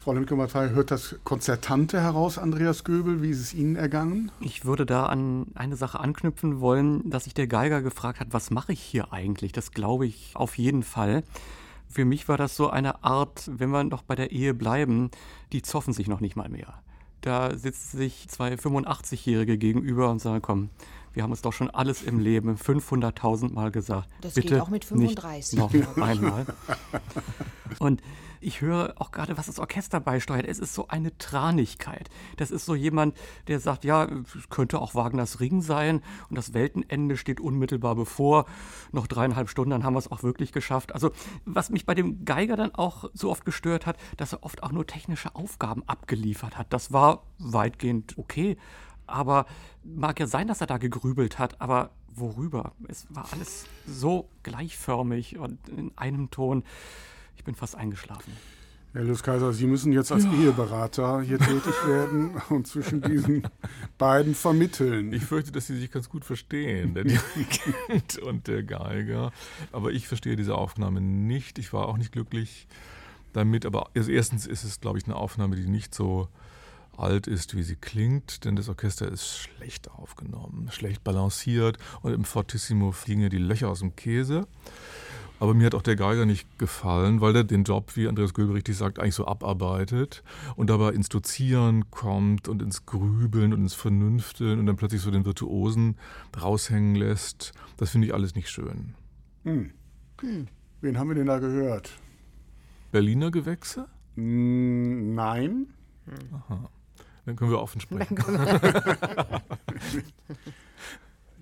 Frau Lemke-Mattei, hört das Konzertante heraus, Andreas Göbel? Wie ist es Ihnen ergangen? Ich würde da an eine Sache anknüpfen wollen, dass sich der Geiger gefragt hat, was mache ich hier eigentlich? Das glaube ich auf jeden Fall. Für mich war das so eine Art, wenn wir noch bei der Ehe bleiben, die zoffen sich noch nicht mal mehr. Da sitzen sich zwei 85-Jährige gegenüber und sagen, komm, wir haben uns doch schon alles im Leben 500.000 Mal gesagt. Das Bitte geht auch mit 35. Nicht noch einmal. [LAUGHS] Und ich höre auch gerade, was das Orchester beisteuert. Es ist so eine Tranigkeit. Das ist so jemand, der sagt, ja, es könnte auch Wagners Ring sein und das Weltenende steht unmittelbar bevor. Noch dreieinhalb Stunden, dann haben wir es auch wirklich geschafft. Also, was mich bei dem Geiger dann auch so oft gestört hat, dass er oft auch nur technische Aufgaben abgeliefert hat. Das war weitgehend okay. Aber mag ja sein, dass er da gegrübelt hat, aber worüber? Es war alles so gleichförmig und in einem Ton. Ich bin fast eingeschlafen. Herr Lutz Kaiser, Sie müssen jetzt als ja. Eheberater hier tätig werden und zwischen diesen beiden vermitteln. Ich fürchte, dass Sie sich ganz gut verstehen, der [LAUGHS] Dirigent und der Geiger. Aber ich verstehe diese Aufnahme nicht. Ich war auch nicht glücklich damit. Aber also erstens ist es, glaube ich, eine Aufnahme, die nicht so alt ist, wie sie klingt, denn das Orchester ist schlecht aufgenommen, schlecht balanciert und im Fortissimo fliegen ja die Löcher aus dem Käse. Aber mir hat auch der Geiger nicht gefallen, weil er den Job, wie Andreas Göbel richtig sagt, eigentlich so abarbeitet und dabei ins Dozieren kommt und ins Grübeln und ins Vernünfteln und dann plötzlich so den Virtuosen raushängen lässt. Das finde ich alles nicht schön. Hm. Hm. Wen haben wir denn da gehört? Berliner Gewächse? Hm, nein. Aha. Dann können wir offen sprechen. [LAUGHS]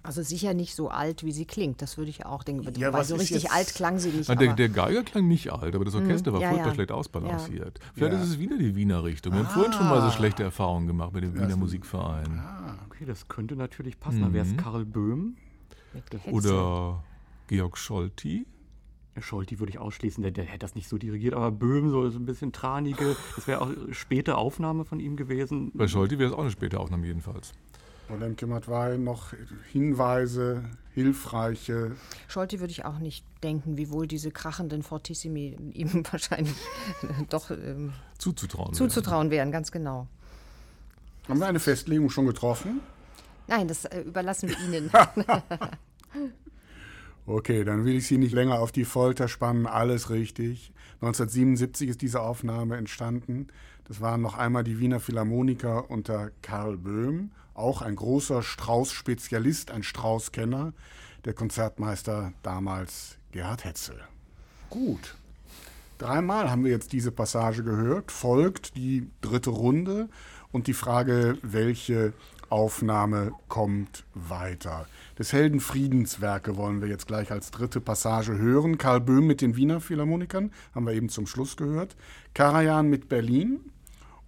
Also sicher nicht so alt, wie sie klingt, das würde ich auch denken. Ja, Weil so richtig alt klang sie nicht. Der, der, Geiger klang nicht alt, aber das Orchester mm, war ja, furchtbar ja. schlecht ausbalanciert. Ja. Vielleicht ist es wieder die Wiener Richtung. Wir ah. haben vorhin schon mal so ah. schlechte Erfahrungen gemacht mit dem Wiener Musikverein. Ah. Okay, das könnte natürlich passen. Mhm. Dann wäre es Karl Böhm. Oder Georg Scholti. Scholti würde ich ausschließen, der, der, hätte das nicht so dirigiert, aber Böhm, so, so ein bisschen tranige, das wäre auch eine späte Aufnahme von ihm gewesen. Bei Scholti wäre es auch eine späte Aufnahme jedenfalls. Und dann kümmert war noch Hinweise, hilfreiche. Scholti würde ich auch nicht denken, wiewohl diese krachenden Fortissimi ihm [LAUGHS] wahrscheinlich doch ähm, zuzutrauen, zuzutrauen wären. wären, ganz genau. Haben wir eine Festlegung schon getroffen? Nein, das äh, überlassen wir Ihnen. [LAUGHS] [LAUGHS] Okay, dann will ich Sie nicht länger auf die Folter spannen. Alles richtig. 1977 ist diese Aufnahme entstanden. Das waren noch einmal die Wiener Philharmoniker unter Karl Böhm, auch ein großer Strauß-Spezialist, ein Strauß-Kenner, der Konzertmeister damals Gerhard Hetzel. Gut. Dreimal haben wir jetzt diese Passage gehört. Folgt die dritte Runde und die Frage, welche Aufnahme kommt weiter. Des Helden Friedenswerke wollen wir jetzt gleich als dritte Passage hören. Karl Böhm mit den Wiener Philharmonikern, haben wir eben zum Schluss gehört. Karajan mit Berlin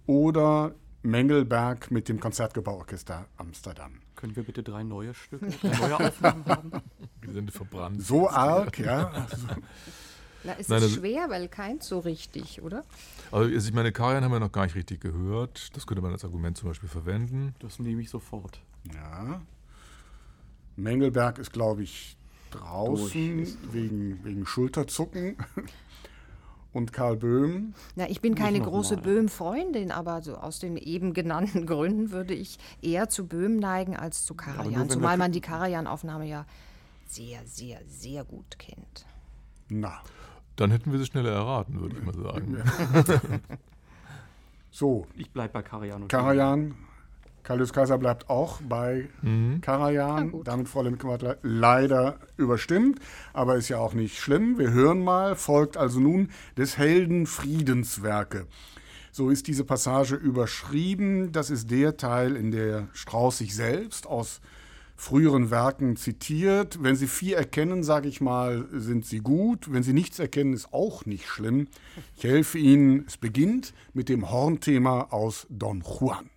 oder Mengelberg mit dem Konzertgebauorchester Amsterdam. Können wir bitte drei neue Stücke, drei neue Aufnahmen haben? [LAUGHS] Die sind verbrannt. So arg, ja. Na, ist Nein, es schwer, weil keins so richtig, oder? Also ich meine, Karajan haben wir noch gar nicht richtig gehört. Das könnte man als Argument zum Beispiel verwenden. Das nehme ich sofort. Ja. Mengelberg ist, glaube ich, draußen wegen, wegen Schulterzucken. [LAUGHS] Und Karl Böhm. Na, ich bin keine große Böhm-Freundin, aber so aus den eben genannten [LAUGHS] Gründen würde ich eher zu Böhm neigen als zu Karajan. Zumal man die Karajan-Aufnahme ja sehr, sehr, sehr gut kennt. Na. Dann hätten wir sie schneller erraten, würde ich mal sagen. [LAUGHS] so. Ich bleibe bei Karajan. Karajan. Kalius Kaiser bleibt auch bei mhm. Karajan. Damit Frau Lemke leider überstimmt, aber ist ja auch nicht schlimm. Wir hören mal, folgt also nun des Helden Friedenswerke. So ist diese Passage überschrieben. Das ist der Teil, in der Strauß sich selbst aus früheren Werken zitiert. Wenn Sie vier erkennen, sage ich mal, sind Sie gut. Wenn Sie nichts erkennen, ist auch nicht schlimm. Ich helfe Ihnen. Es beginnt mit dem Hornthema aus Don Juan.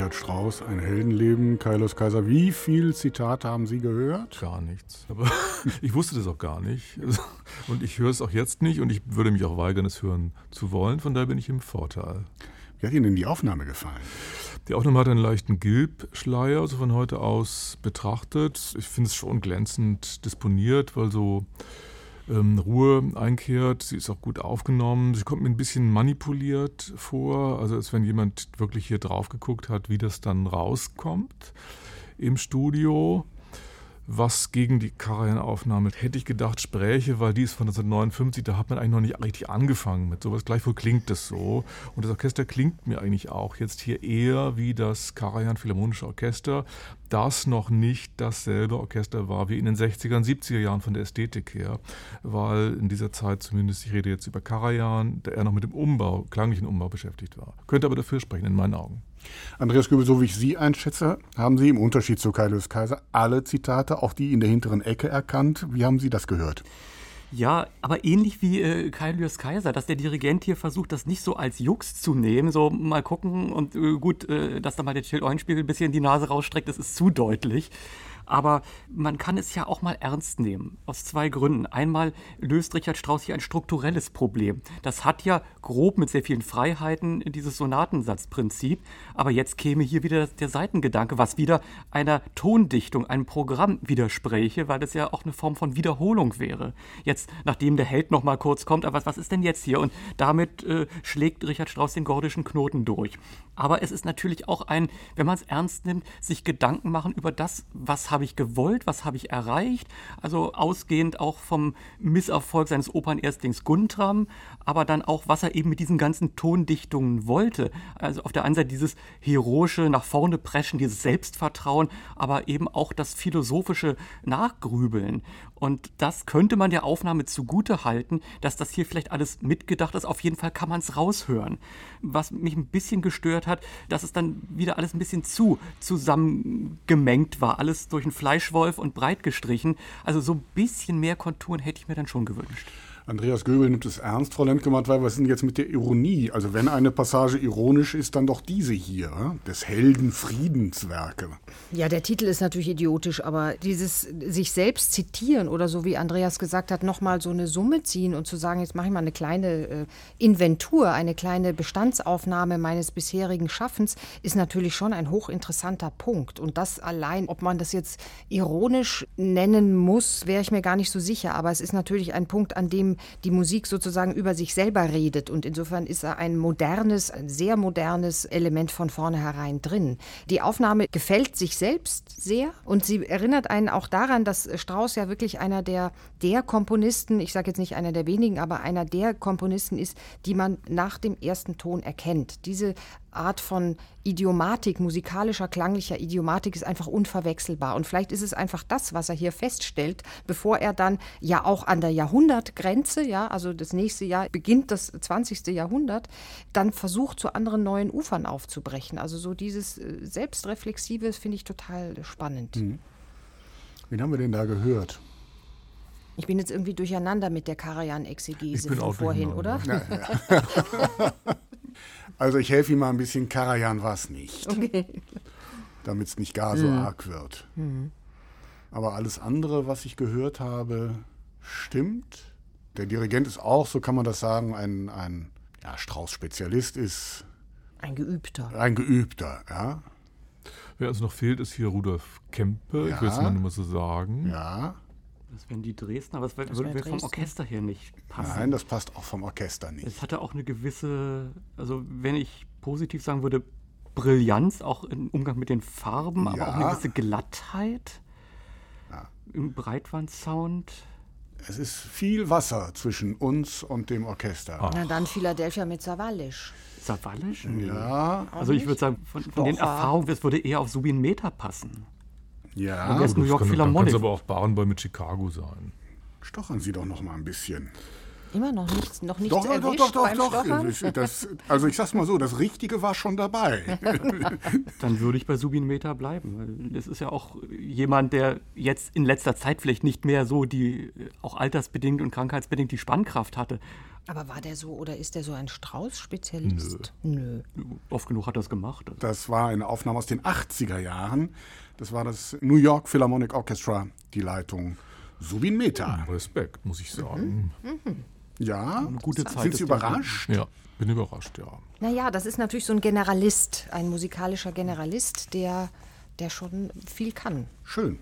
Richard Strauss, ein Heldenleben, Kairos Kaiser. Wie viele Zitate haben Sie gehört? Gar nichts. Aber [LAUGHS] ich wusste das auch gar nicht. [LAUGHS] Und ich höre es auch jetzt nicht und ich würde mich auch weigern, es hören zu wollen. Von daher bin ich im Vorteil. Wie hat Ihnen denn die Aufnahme gefallen? Die Aufnahme hat einen leichten Gilbschleier, also von heute aus betrachtet. Ich finde es schon glänzend disponiert, weil so Ruhe einkehrt. Sie ist auch gut aufgenommen. Sie kommt mir ein bisschen manipuliert vor, also als wenn jemand wirklich hier drauf geguckt hat, wie das dann rauskommt im Studio was gegen die Karajan-Aufnahme, hätte ich gedacht, spräche, weil die ist von 1959, da hat man eigentlich noch nicht richtig angefangen mit sowas. Gleichwohl klingt das so. Und das Orchester klingt mir eigentlich auch jetzt hier eher wie das Karajan Philharmonische Orchester, das noch nicht dasselbe Orchester war wie in den 60er und 70er Jahren von der Ästhetik her, weil in dieser Zeit zumindest, ich rede jetzt über Karajan, der er noch mit dem Umbau, klanglichen Umbau beschäftigt war. Könnte aber dafür sprechen, in meinen Augen. Andreas Göbel, so wie ich Sie einschätze, haben Sie im Unterschied zu Kaius Kaiser alle Zitate, auch die in der hinteren Ecke erkannt. Wie haben Sie das gehört? Ja, aber ähnlich wie äh, Kailius Kaiser, dass der Dirigent hier versucht, das nicht so als Jux zu nehmen, so mal gucken und äh, gut, äh, dass da mal der Till Eulenspiegel ein bisschen die Nase rausstreckt, das ist zu deutlich. Aber man kann es ja auch mal ernst nehmen. Aus zwei Gründen. Einmal löst Richard Strauss hier ein strukturelles Problem. Das hat ja grob mit sehr vielen Freiheiten dieses Sonatensatzprinzip. Aber jetzt käme hier wieder der Seitengedanke, was wieder einer Tondichtung, einem Programm widerspräche, weil das ja auch eine Form von Wiederholung wäre. Jetzt, nachdem der Held noch mal kurz kommt, aber was ist denn jetzt hier? Und damit äh, schlägt Richard Strauss den gordischen Knoten durch. Aber es ist natürlich auch ein, wenn man es ernst nimmt, sich Gedanken machen über das, was habe ich gewollt, was habe ich erreicht. Also ausgehend auch vom Misserfolg seines Opernerstlings Guntram, aber dann auch, was er eben mit diesen ganzen Tondichtungen wollte. Also auf der einen Seite dieses heroische nach vorne preschen, dieses Selbstvertrauen, aber eben auch das philosophische Nachgrübeln. Und das könnte man der Aufnahme zugute halten, dass das hier vielleicht alles mitgedacht ist. Auf jeden Fall kann man es raushören. Was mich ein bisschen gestört hat, dass es dann wieder alles ein bisschen zu zusammengemengt war. Alles durch einen Fleischwolf und breit gestrichen. Also so ein bisschen mehr Konturen hätte ich mir dann schon gewünscht. Andreas Göbel nimmt es ernst, Frau Lendgemacht, weil was ist denn jetzt mit der Ironie? Also wenn eine Passage ironisch ist, dann doch diese hier, des Helden Friedenswerke. Ja, der Titel ist natürlich idiotisch, aber dieses sich selbst zitieren oder so wie Andreas gesagt hat, nochmal so eine Summe ziehen und zu sagen, jetzt mache ich mal eine kleine äh, Inventur, eine kleine Bestandsaufnahme meines bisherigen Schaffens, ist natürlich schon ein hochinteressanter Punkt. Und das allein, ob man das jetzt ironisch nennen muss, wäre ich mir gar nicht so sicher. Aber es ist natürlich ein Punkt, an dem die Musik sozusagen über sich selber redet. Und insofern ist er ein modernes, ein sehr modernes Element von vornherein drin. Die Aufnahme gefällt sich selbst sehr und sie erinnert einen auch daran, dass Strauss ja wirklich einer der, der Komponisten, ich sage jetzt nicht einer der wenigen, aber einer der Komponisten ist, die man nach dem ersten Ton erkennt. Diese Art von Idiomatik, musikalischer, klanglicher Idiomatik ist einfach unverwechselbar. Und vielleicht ist es einfach das, was er hier feststellt, bevor er dann ja auch an der Jahrhundertgrenze, ja, also das nächste Jahr beginnt das 20. Jahrhundert, dann versucht, zu anderen neuen Ufern aufzubrechen. Also so dieses äh, Selbstreflexive finde ich total spannend. Mhm. Wen haben wir denn da gehört? Ich bin jetzt irgendwie durcheinander mit der Karajan-Exegese von vorhin, oder? Ja, ja. [LAUGHS] Also ich helfe ihm mal ein bisschen, Karajan war es nicht. Okay. Damit es nicht gar so mhm. arg wird. Mhm. Aber alles andere, was ich gehört habe, stimmt. Der Dirigent ist auch, so kann man das sagen, ein, ein ja, Strauß-Spezialist ist. Ein Geübter. Ein Geübter, ja. Wer uns noch fehlt, ist hier Rudolf Kempe, ja. ich will es mal nur so sagen. Ja. Das wären die Dresdner, aber das, das würde vom Orchester her nicht passen. Nein, das passt auch vom Orchester nicht. Es hatte auch eine gewisse, also wenn ich positiv sagen würde, Brillanz, auch im Umgang mit den Farben, ja. aber auch eine gewisse Glattheit ja. im Breitwandsound. Es ist viel Wasser zwischen uns und dem Orchester. Ach. Na dann Philadelphia mit Savalisch. Savalisch? Ja. Also ich würde sagen, von, von den Erfahrungen, das würde eher auf Subin Meter passen. Ja, und New York kann, Philharmonic. Kann aber auch Barenboy mit Chicago sein. Stochern Sie doch noch mal ein bisschen. Immer noch nichts, noch nichts doch, erwischt doch, doch, beim doch, doch. Das, also ich sag's mal so, das Richtige war schon dabei. [LAUGHS] Dann würde ich bei Subin Meta bleiben. Das ist ja auch jemand, der jetzt in letzter Zeit vielleicht nicht mehr so die, auch altersbedingt und krankheitsbedingt die Spannkraft hatte. Aber war der so oder ist der so ein Strauß-Spezialist? Nö. Nö. Oft genug hat er es gemacht. Das war eine Aufnahme aus den 80er Jahren. Das war das New York Philharmonic Orchestra, die Leitung Subin Mehta. Respekt, muss ich sagen. Ja, Eine gute Zeit sind Sie überrascht? Ja, bin überrascht, ja. Naja, das ist natürlich so ein Generalist, ein musikalischer Generalist, der, der schon viel kann. Schön.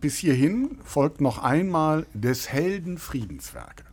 Bis hierhin folgt noch einmal des Helden Friedenswerke.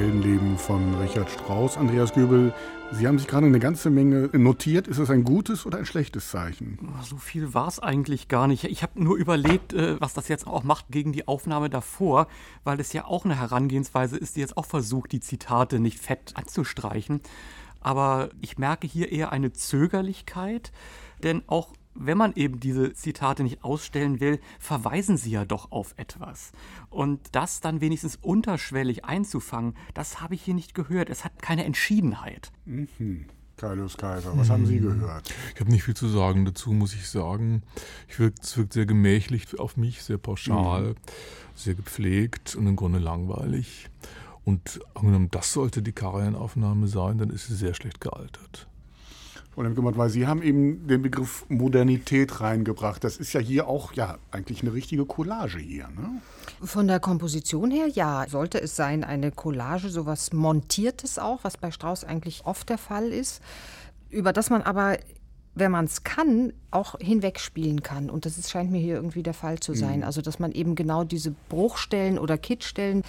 Heldenleben von Richard Strauss. Andreas Göbel, Sie haben sich gerade eine ganze Menge notiert. Ist das ein gutes oder ein schlechtes Zeichen? So viel war es eigentlich gar nicht. Ich habe nur überlegt, äh, was das jetzt auch macht gegen die Aufnahme davor, weil es ja auch eine Herangehensweise ist, die jetzt auch versucht, die Zitate nicht fett anzustreichen. Aber ich merke hier eher eine Zögerlichkeit, denn auch wenn man eben diese Zitate nicht ausstellen will, verweisen sie ja doch auf etwas. Und das dann wenigstens unterschwellig einzufangen, das habe ich hier nicht gehört. Es hat keine Entschiedenheit. Kaius Kaiser, was haben Sie gehört? Ich habe nicht viel zu sagen dazu, muss ich sagen. Ich wirkt, es wirkt sehr gemächlich auf mich, sehr pauschal, sehr gepflegt und im Grunde langweilig. Und angenommen, das sollte die Karajan-Aufnahme sein, dann ist sie sehr schlecht gealtert. Frau Lemke, weil Sie haben eben den Begriff Modernität reingebracht. Das ist ja hier auch ja eigentlich eine richtige Collage hier. Ne? Von der Komposition her ja, sollte es sein eine Collage, sowas Montiertes auch, was bei Strauss eigentlich oft der Fall ist, über das man aber wenn man es kann, auch hinwegspielen kann. Und das ist, scheint mir hier irgendwie der Fall zu sein. Mhm. Also, dass man eben genau diese Bruchstellen oder Kittstellen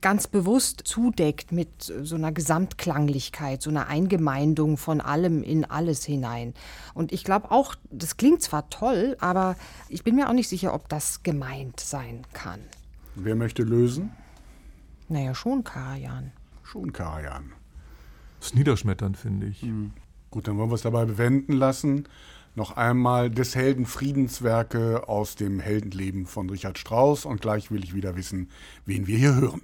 ganz bewusst zudeckt mit so einer Gesamtklanglichkeit, so einer Eingemeindung von allem in alles hinein. Und ich glaube auch, das klingt zwar toll, aber ich bin mir auch nicht sicher, ob das gemeint sein kann. Wer möchte lösen? Naja, schon Karajan. Schon Karajan. Das ist niederschmetternd, finde ich. Mhm. Gut, dann wollen wir es dabei bewenden lassen. Noch einmal des Helden Friedenswerke aus dem Heldenleben von Richard Strauss und gleich will ich wieder wissen, wen wir hier hören.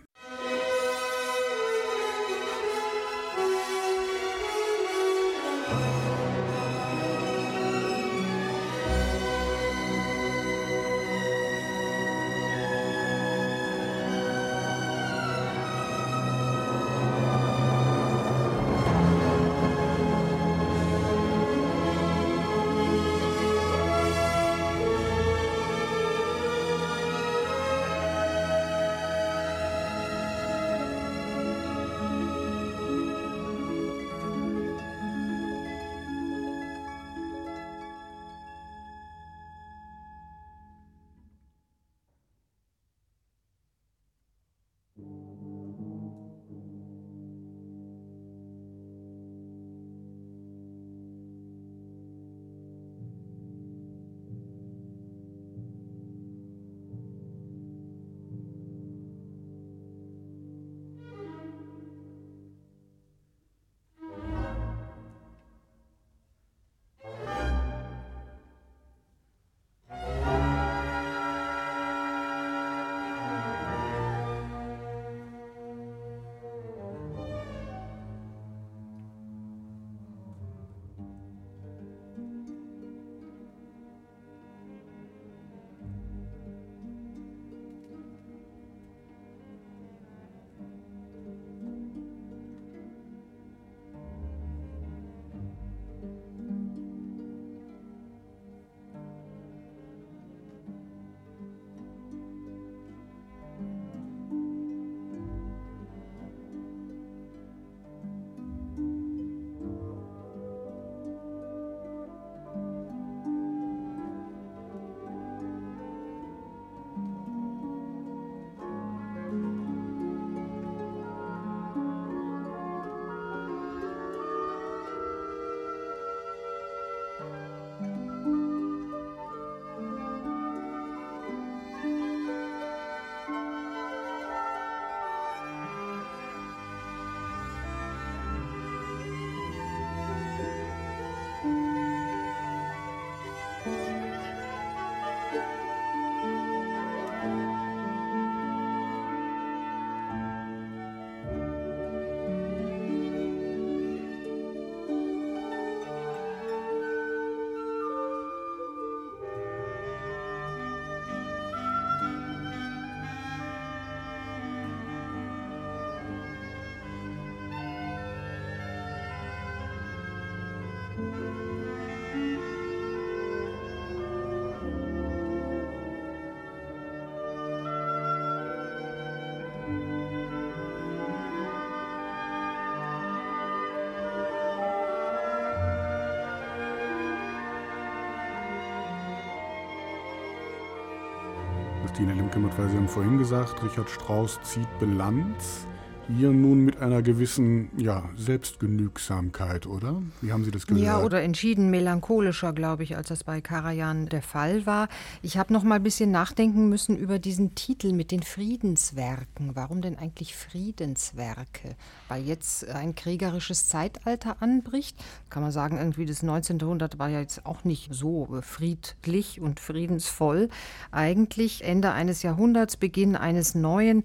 Christine Lemke-Matt, weil Sie haben vorhin gesagt, Richard Strauss zieht Bilanz hier nun mit einer gewissen ja, Selbstgenügsamkeit, oder? Wie haben Sie das gehört? Ja, oder entschieden melancholischer, glaube ich, als das bei Karajan der Fall war. Ich habe noch mal ein bisschen nachdenken müssen über diesen Titel mit den Friedenswerken. Warum denn eigentlich Friedenswerke? Weil jetzt ein kriegerisches Zeitalter anbricht. Kann man sagen, irgendwie das 19. Jahrhundert war ja jetzt auch nicht so friedlich und friedensvoll. Eigentlich Ende eines Jahrhunderts, Beginn eines neuen.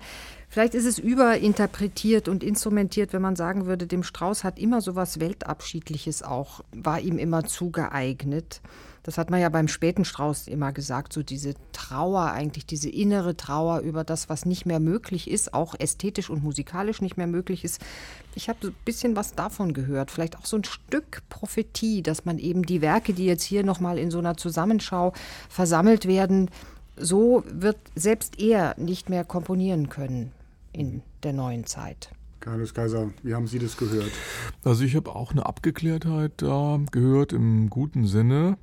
Vielleicht ist es überinterpretiert und instrumentiert, wenn man sagen würde, dem Strauß hat immer so was Weltabschiedliches auch, war ihm immer zugeeignet. Das hat man ja beim späten Strauß immer gesagt, so diese Trauer eigentlich, diese innere Trauer über das, was nicht mehr möglich ist, auch ästhetisch und musikalisch nicht mehr möglich ist. Ich habe so ein bisschen was davon gehört, vielleicht auch so ein Stück Prophetie, dass man eben die Werke, die jetzt hier nochmal in so einer Zusammenschau versammelt werden, so wird selbst er nicht mehr komponieren können in der neuen Zeit. Carlos Kaiser, wie haben Sie das gehört? Also ich habe auch eine Abgeklärtheit da gehört im guten Sinne.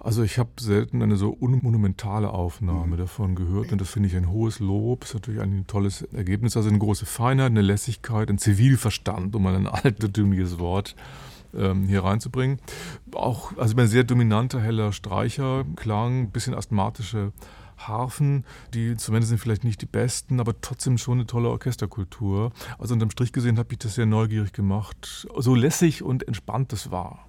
Also ich habe selten eine so unmonumentale Aufnahme mhm. davon gehört und das finde ich ein hohes Lob. Das ist natürlich ein tolles Ergebnis. Also eine große Feinheit, eine Lässigkeit, ein Zivilverstand, um mal ein [LAUGHS] altertümliches Wort ähm, hier reinzubringen. Auch also ein sehr dominanter, heller Streicherklang, bisschen asthmatische Harfen, die zumindest sind vielleicht nicht die besten, aber trotzdem schon eine tolle Orchesterkultur. Also unterm Strich gesehen habe ich das sehr neugierig gemacht, so lässig und entspannt es war.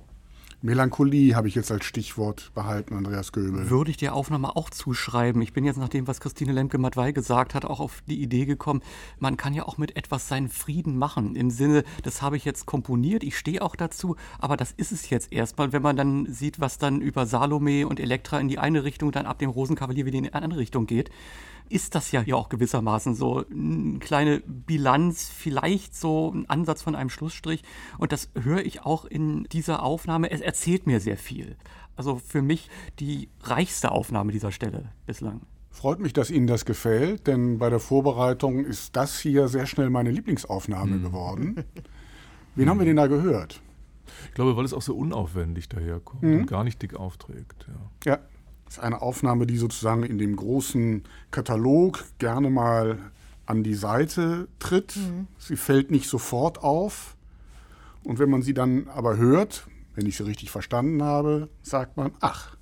Melancholie habe ich jetzt als Stichwort behalten, Andreas Göbel. Würde ich der Aufnahme auch zuschreiben. Ich bin jetzt nach dem, was Christine Lemke-Matwei gesagt hat, auch auf die Idee gekommen, man kann ja auch mit etwas seinen Frieden machen. Im Sinne, das habe ich jetzt komponiert, ich stehe auch dazu, aber das ist es jetzt erstmal, wenn man dann sieht, was dann über Salome und Elektra in die eine Richtung, dann ab dem Rosenkavalier wieder in die andere Richtung geht ist das ja hier auch gewissermaßen so eine kleine Bilanz, vielleicht so ein Ansatz von einem Schlussstrich. Und das höre ich auch in dieser Aufnahme. Es erzählt mir sehr viel. Also für mich die reichste Aufnahme dieser Stelle bislang. Freut mich, dass Ihnen das gefällt, denn bei der Vorbereitung ist das hier sehr schnell meine Lieblingsaufnahme mhm. geworden. Wen haben wir denn da gehört? Ich glaube, weil es auch so unaufwendig daherkommt mhm. und gar nicht dick aufträgt. Ja. ja, das ist eine Aufnahme, die sozusagen in dem großen Katalog gerne mal an die Seite tritt. Mhm. Sie fällt nicht sofort auf. Und wenn man sie dann aber hört, wenn ich sie richtig verstanden habe, sagt man, ach.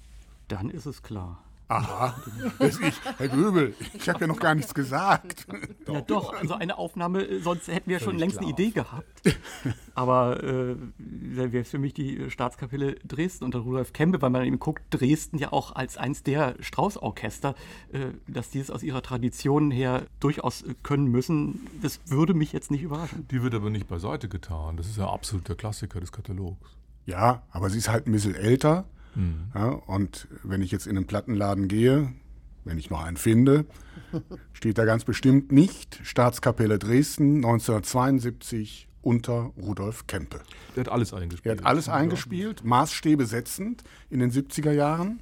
Dann ist es klar. Aha, ich, Herr Göbel, ich habe ja noch gar nichts gesagt. Ja doch, also eine Aufnahme, äh, sonst hätten wir schon längst eine Idee gehabt. Aber äh, wäre für mich die Staatskapelle Dresden unter Rudolf Kempe, weil man eben guckt, Dresden ja auch als eins der Strauß-Orchester, äh, dass die es aus ihrer Tradition her durchaus äh, können müssen, das würde mich jetzt nicht überraschen. Die wird aber nicht beiseite getan. Das ist ja absolut der Klassiker des Katalogs. Ja, aber sie ist halt ein bisschen älter Mhm. Ja, und wenn ich jetzt in einen Plattenladen gehe, wenn ich noch einen finde, [LAUGHS] steht da ganz bestimmt nicht Staatskapelle Dresden 1972 unter Rudolf Kempe. Er hat alles eingespielt. Er hat alles eingespielt, Maßstäbe setzend in den 70er Jahren.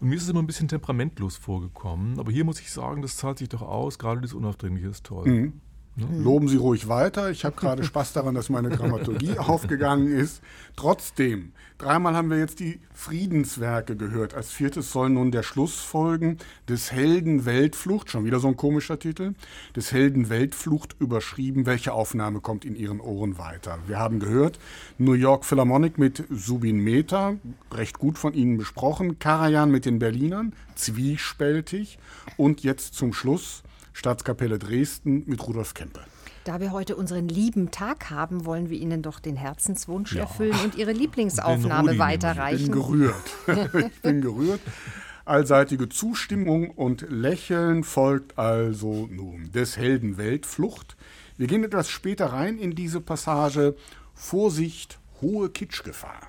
Und mir ist es immer ein bisschen temperamentlos vorgekommen, aber hier muss ich sagen, das zahlt sich doch aus, gerade das Unaufdringliche ist toll. Mhm. Ne? Loben Sie ruhig weiter. Ich habe gerade Spaß daran, dass meine Dramaturgie [LAUGHS] aufgegangen ist. Trotzdem, dreimal haben wir jetzt die Friedenswerke gehört. Als viertes soll nun der Schluss folgen des Helden Weltflucht, schon wieder so ein komischer Titel, des Helden Weltflucht überschrieben. Welche Aufnahme kommt in Ihren Ohren weiter? Wir haben gehört, New York Philharmonic mit Subin Mehta, recht gut von Ihnen besprochen, Karajan mit den Berlinern, zwiespältig und jetzt zum Schluss Staatskapelle Dresden mit Rudolf Kempe. Da wir heute unseren lieben Tag haben, wollen wir Ihnen doch den Herzenswunsch ja. erfüllen und Ihre Lieblingsaufnahme weiterreichen. Ich bin gerührt. [LAUGHS] ich bin gerührt. Allseitige Zustimmung und Lächeln folgt also nun des Helden Weltflucht. Wir gehen etwas später rein in diese Passage. Vorsicht, hohe Kitschgefahr.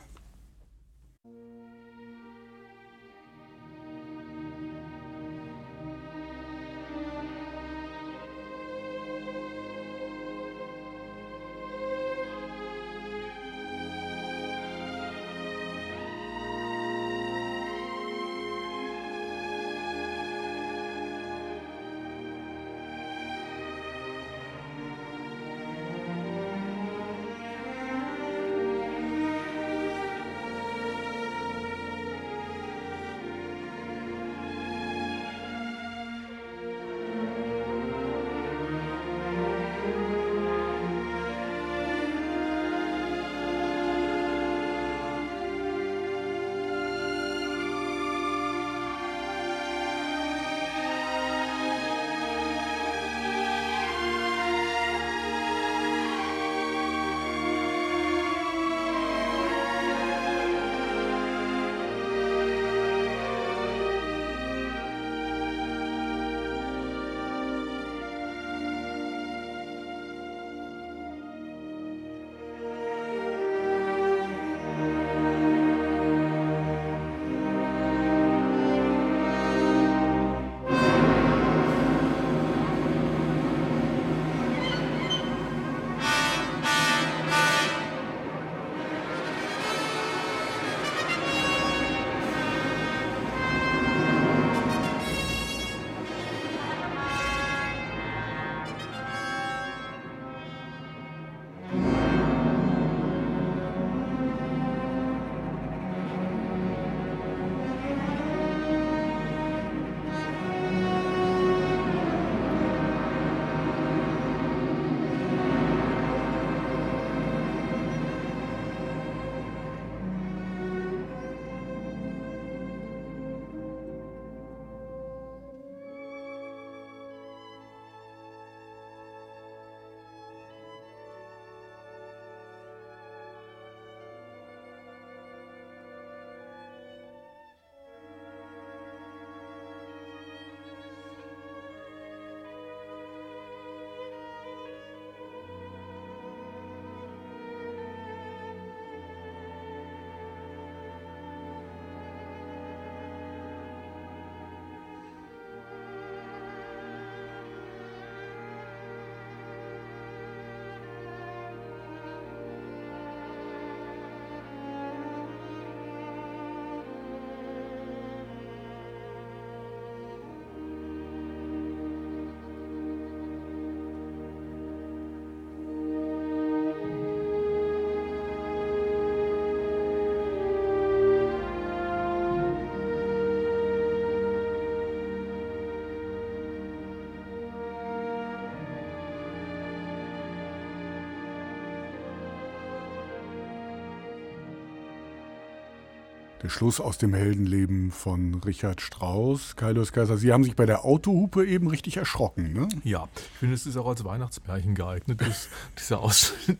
Der Schluss aus dem Heldenleben von Richard Strauss. Kaius Kaiser, Sie haben sich bei der Autohupe eben richtig erschrocken, ne? Ja, ich finde, es ist auch als Weihnachtsmärchen geeignet, das, [LAUGHS] dieser Ausschnitt.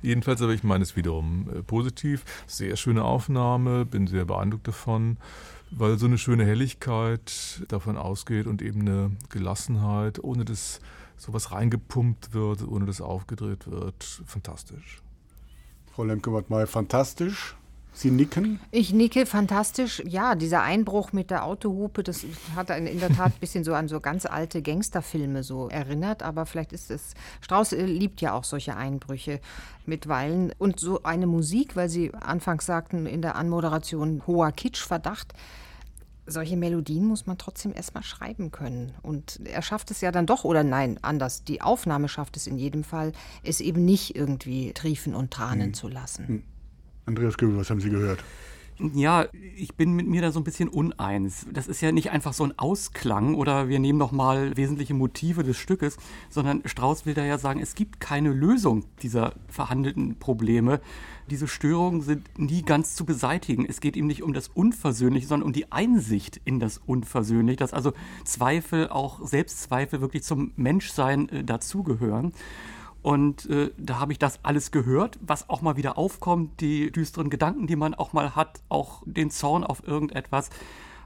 Jedenfalls, aber ich meine es wiederum äh, positiv. Sehr schöne Aufnahme, bin sehr beeindruckt davon, weil so eine schöne Helligkeit davon ausgeht und eben eine Gelassenheit, ohne dass sowas reingepumpt wird, ohne dass aufgedreht wird. Fantastisch. Frau Lemke-Wattmeier, fantastisch. Sie nicken? Ich nicke, fantastisch. Ja, dieser Einbruch mit der Autohupe, das hat in der Tat ein bisschen so an so ganz alte Gangsterfilme so erinnert, aber vielleicht ist es, Strauß äh, liebt ja auch solche Einbrüche mitweilen und so eine Musik, weil Sie anfangs sagten in der Anmoderation hoher Kitschverdacht, solche Melodien muss man trotzdem erstmal schreiben können. Und er schafft es ja dann doch, oder nein, anders. Die Aufnahme schafft es in jedem Fall, es eben nicht irgendwie triefen und tranen hm. zu lassen. Hm. Andreas Göbel, was haben Sie gehört? Ja, ich bin mit mir da so ein bisschen uneins. Das ist ja nicht einfach so ein Ausklang oder wir nehmen nochmal wesentliche Motive des Stückes, sondern Strauß will da ja sagen, es gibt keine Lösung dieser verhandelten Probleme. Diese Störungen sind nie ganz zu beseitigen. Es geht ihm nicht um das Unversöhnliche, sondern um die Einsicht in das Unversöhnliche, dass also Zweifel, auch Selbstzweifel wirklich zum Menschsein äh, dazugehören. Und äh, da habe ich das alles gehört, was auch mal wieder aufkommt, die düsteren Gedanken, die man auch mal hat, auch den Zorn auf irgendetwas.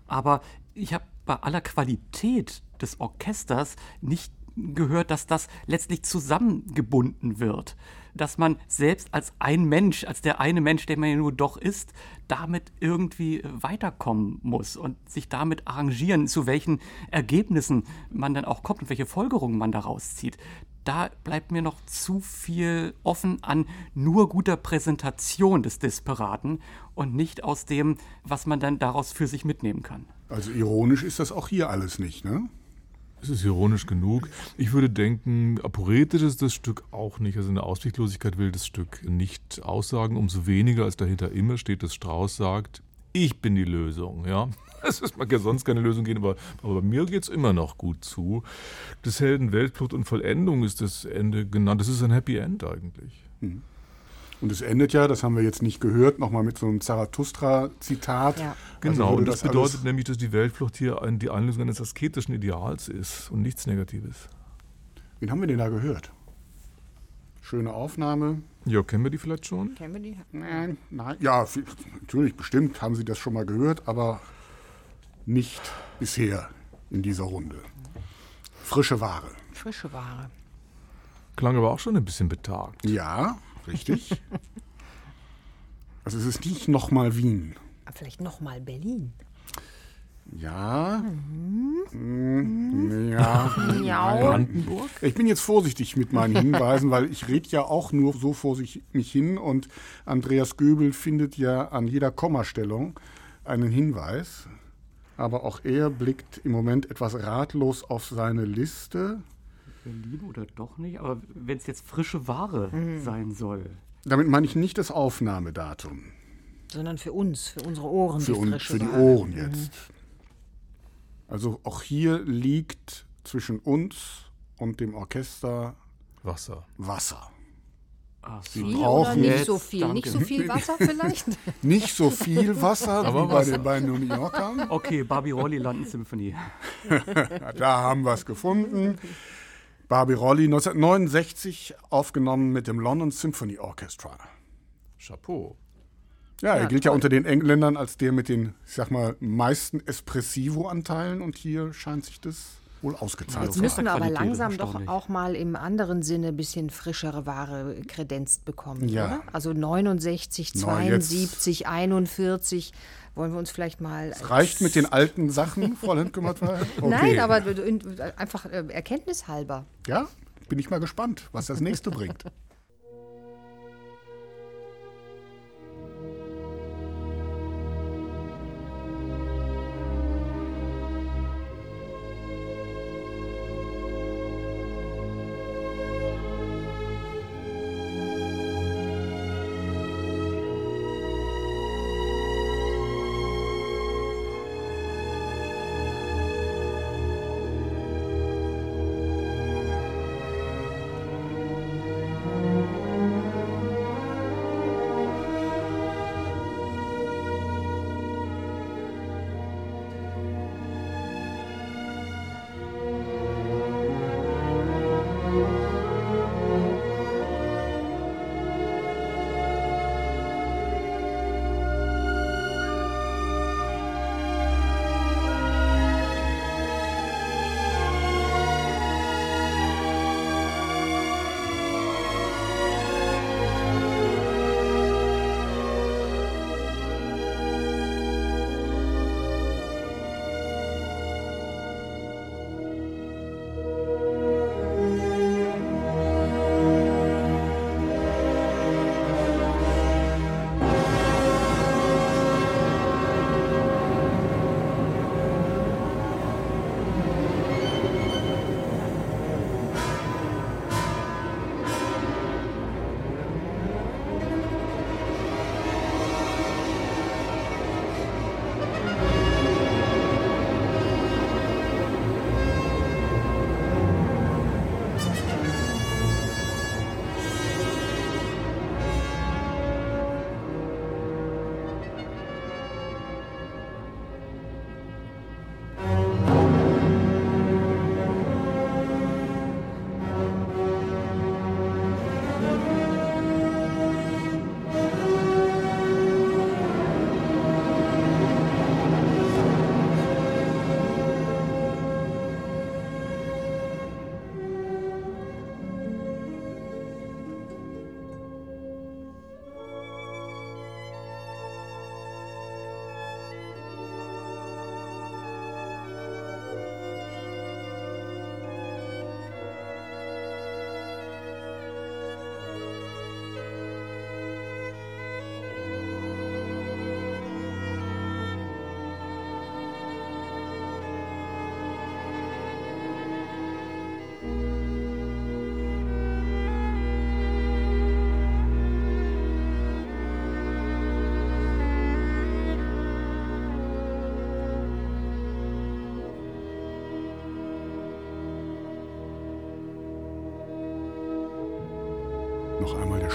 Aber ich habe bei aller Qualität des Orchesters nicht gehört, dass das letztlich zusammengebunden wird. Dass man selbst als ein Mensch, als der eine Mensch, der man ja nur doch ist, damit irgendwie weiterkommen muss und sich damit arrangieren, zu welchen Ergebnissen man dann auch kommt und welche Folgerungen man daraus zieht da bleibt mir noch zu viel offen an nur guter Präsentation des Desperaten und nicht aus dem, was man dann daraus für sich mitnehmen kann. Also ironisch ist das auch hier alles nicht, ne? Es ist ironisch genug. Ich würde denken, aporetisch ist das Stück auch nicht. Also eine Ausweglosigkeit will das Stück nicht aussagen. Umso weniger als dahinter immer steht, dass Strauß sagt, ich bin die Lösung, ja. [LAUGHS] Es mag ja sonst keine Lösung gehen, aber, aber bei mir geht es immer noch gut zu. Des Helden Weltflucht und Vollendung ist das Ende genannt. Das ist ein Happy End eigentlich. Mhm. Und es endet ja, das haben wir jetzt nicht gehört, nochmal mit so einem Zarathustra-Zitat. Ja. Also genau, und das, das bedeutet nämlich, dass die Weltflucht hier ein, die Einlösung eines asketischen Ideals ist und nichts Negatives. Wen haben wir denn da gehört? Schöne Aufnahme. Ja, kennen wir die vielleicht schon? Kennen wir die? Nein, nein. Ja, natürlich, bestimmt haben Sie das schon mal gehört, aber nicht bisher in dieser Runde. Frische Ware. Frische Ware. Klang aber auch schon ein bisschen betagt. Ja, richtig. also es ist nicht nochmal Wien. Vielleicht nochmal Berlin. Ja. Mhm. Ja. ja. Brandenburg. Ich bin jetzt vorsichtig mit meinen Hinweisen, weil ich rede ja auch nur so vor sich mich hin und Andreas Göbel findet ja an jeder Kommastellung einen Hinweis. Aber auch er blickt im Moment etwas ratlos auf seine Liste. Berlin oder doch nicht? Aber wenn es jetzt frische Ware mhm. sein soll. Damit meine ich nicht das Aufnahmedatum. Sondern für uns, für unsere Ohren. Für, die, un, für die Ohren jetzt. Mhm. Also auch hier liegt zwischen uns und dem Orchester Wasser. Wasser. Ach, Sie viel brauchen nicht so viel? Danke. Nicht so viel Wasser vielleicht? [LAUGHS] nicht so viel Wasser Aber wie bei den beiden New Yorkern. Okay, Barbie Rolli Landensymphonie. [LAUGHS] da haben wir es gefunden. Barbie Rolli 1969 aufgenommen mit dem London Symphony Orchestra. Chapeau. Ja, er ja, gilt ja unter den Engländern als der mit den, ich sag mal, meisten Espressivo-Anteilen und hier scheint sich das wohl ausgezahlt Jetzt müssen wir aber langsam doch auch mal im anderen Sinne ein bisschen frischere Ware kredenzt bekommen, ja. oder? Also 69, 72, no, 41 wollen wir uns vielleicht mal. Es reicht mit den alten Sachen, Frau Lindgümmert? [LAUGHS] Okay. Nein, aber einfach äh, erkenntnishalber. Ja, bin ich mal gespannt, was das nächste bringt.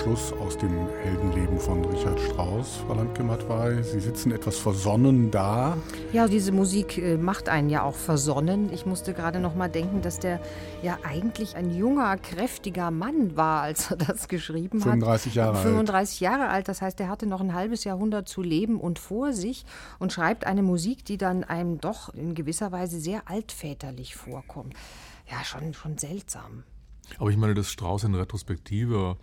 Schluss aus dem Heldenleben von Richard Strauss, Frau Landke-Matwei. Sie sitzen etwas versonnen da. Ja, diese Musik äh, macht einen ja auch versonnen. Ich musste gerade noch mal denken, dass der ja eigentlich ein junger, kräftiger Mann war, als er das geschrieben 35 hat. Jahre 35 Jahre alt. Das heißt, er hatte noch ein halbes Jahrhundert zu leben und vor sich und schreibt eine Musik, die dann einem doch in gewisser Weise sehr altväterlich vorkommt. Ja, schon, schon seltsam. Aber ich meine, dass Strauss ein retrospektiver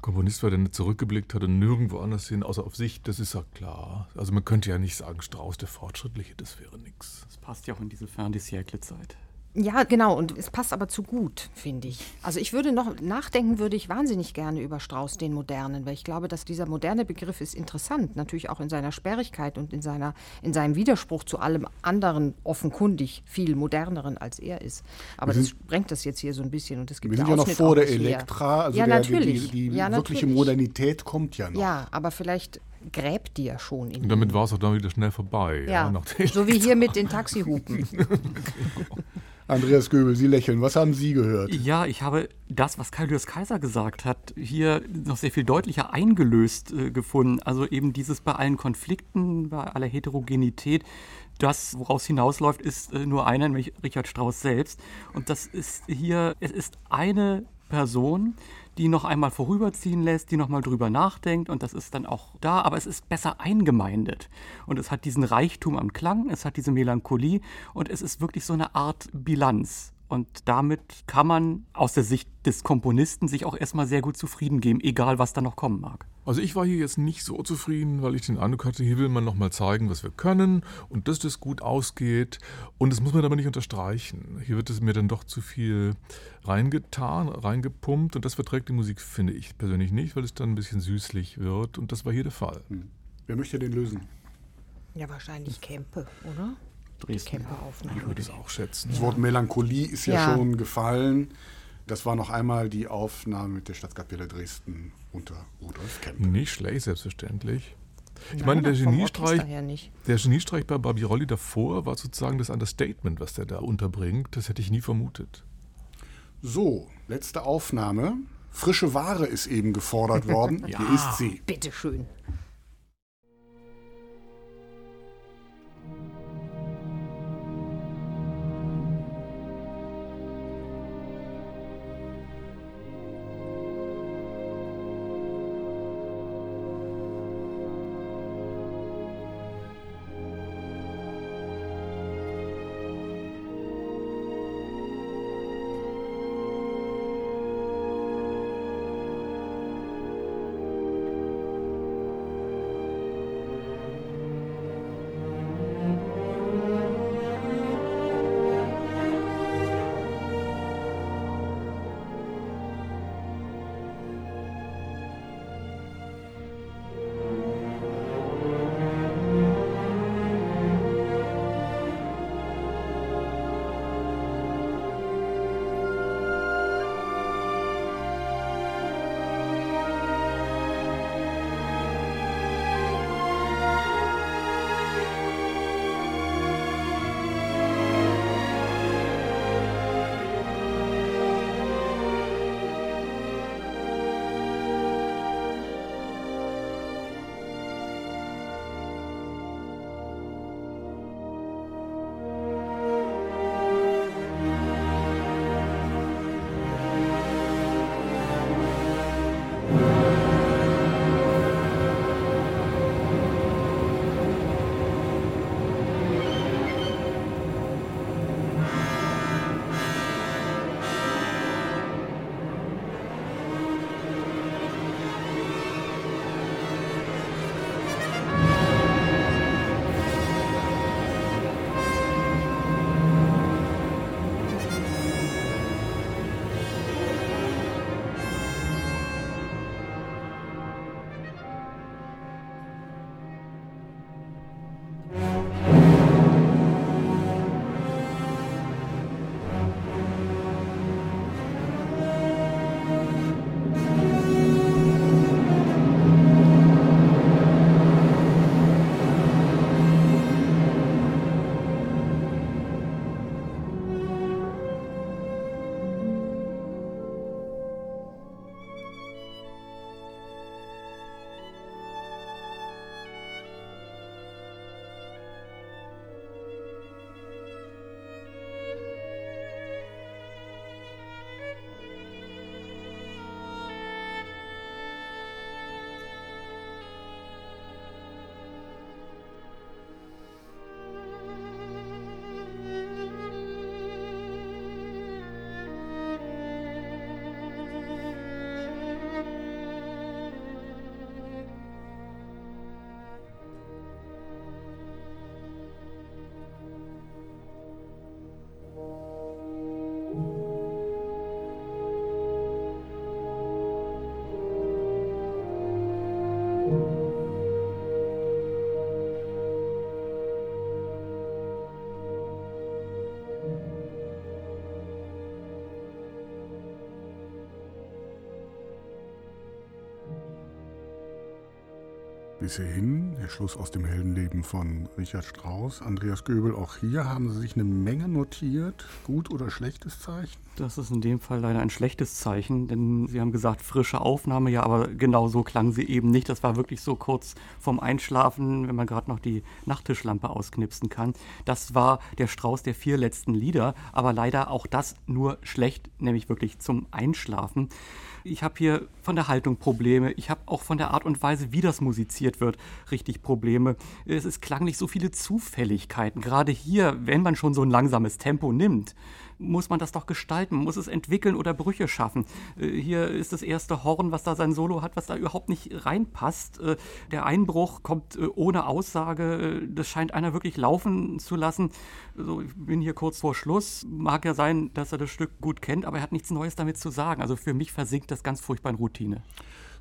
Komponist war, der nicht zurückgeblickt hat und nirgendwo anders hin, außer auf sich, das ist ja klar. Also man könnte ja nicht sagen, Strauss der Fortschrittliche, das wäre nichts. Das passt ja auch in diese Fern-Siècle-Zeit. Ja, genau. Und es passt aber zu gut, finde ich. Also ich würde noch nachdenken, würde ich wahnsinnig gerne über Strauß, den Modernen, weil ich glaube, dass dieser moderne Begriff ist interessant, natürlich auch in seiner Sperrigkeit und in, seiner, in seinem Widerspruch zu allem anderen offenkundig viel moderneren, als er ist. Aber das sprengt das jetzt hier so ein bisschen und es gibt Wir sind ja noch vor der Elektra, also ja, der, natürlich. die, die ja, wirkliche. Modernität kommt ja noch. Ja, aber vielleicht gräbt die ja schon in Und damit war es auch dann wieder schnell vorbei. ja, Ja, so wie hier mit den Taxihupen. [LAUGHS] Andreas Göbel, Sie lächeln. Was haben Sie gehört? Ja, ich habe das, was Kaius Kaiser gesagt hat, hier noch sehr viel deutlicher eingelöst äh, gefunden. Also eben dieses bei allen Konflikten, bei aller Heterogenität, das, woraus hinausläuft, ist äh, nur einer, nämlich Richard Strauss selbst. Und das ist hier, es ist eine Person, die noch einmal vorüberziehen lässt, die noch mal drüber nachdenkt und das ist dann auch da, aber es ist besser eingemeindet. Und es hat diesen Reichtum am Klang, es hat diese Melancholie und es ist wirklich so eine Art Bilanz und damit kann man aus der Sicht des Komponisten sich auch erstmal sehr gut zufrieden geben, egal was da noch kommen mag. Also ich war hier jetzt nicht so zufrieden, weil ich den Eindruck hatte, hier will man nochmal zeigen, was wir können und dass das gut ausgeht. Und das muss man aber nicht unterstreichen. Hier wird es mir dann doch zu viel reingetan, reingepumpt und das verträgt die Musik, finde ich persönlich nicht, weil es dann ein bisschen süßlich wird und das war hier der Fall. Wer möchte den lösen? Ja, wahrscheinlich Kempe, oder? Dresden. Ich würde es auch schätzen. Das Wort Melancholie ist ja, Ja. schon gefallen. Das war noch einmal die Aufnahme mit der Stadtkapelle Dresden unter Rudolf Kempe. Nicht schlecht, selbstverständlich. Ich Nein, meine, der Geniestreich, der Geniestreich bei Barbirolli davor war sozusagen das Understatement, was der da unterbringt. Das hätte ich nie vermutet. So, letzte Aufnahme. Frische Ware ist eben gefordert worden. [LAUGHS] Hier ist sie. Bitteschön. Bis hierhin der Schluss aus dem Heldenleben von Richard Strauss. Andreas Göbel, auch hier haben Sie sich eine Menge notiert. Gut oder schlechtes Zeichen? Das ist in dem Fall leider ein schlechtes Zeichen, denn Sie haben gesagt, frische Aufnahme, ja, aber genau so klang sie eben nicht. Das war wirklich so kurz vorm Einschlafen, wenn man gerade noch die Nachttischlampe ausknipsen kann. Das war der Strauß der vier letzten Lieder, aber leider auch das nur schlecht, nämlich wirklich zum Einschlafen. Ich habe hier von der Haltung Probleme. Ich habe auch von der Art und Weise, wie das musiziert wird, richtig Probleme. Es ist klanglich so viele Zufälligkeiten. Gerade hier, wenn man schon so ein langsames Tempo nimmt, muss man das doch gestalten, muss es entwickeln oder Brüche schaffen. Äh, hier ist das erste Horn, was da sein Solo hat, was da überhaupt nicht reinpasst. Äh, der Einbruch kommt äh, ohne Aussage. Das scheint einer wirklich laufen zu lassen. Also ich bin hier kurz vor Schluss. Mag ja sein, dass er das Stück gut kennt, aber er hat nichts Neues damit zu sagen. Also für mich versinkt das ganz furchtbar in Routine.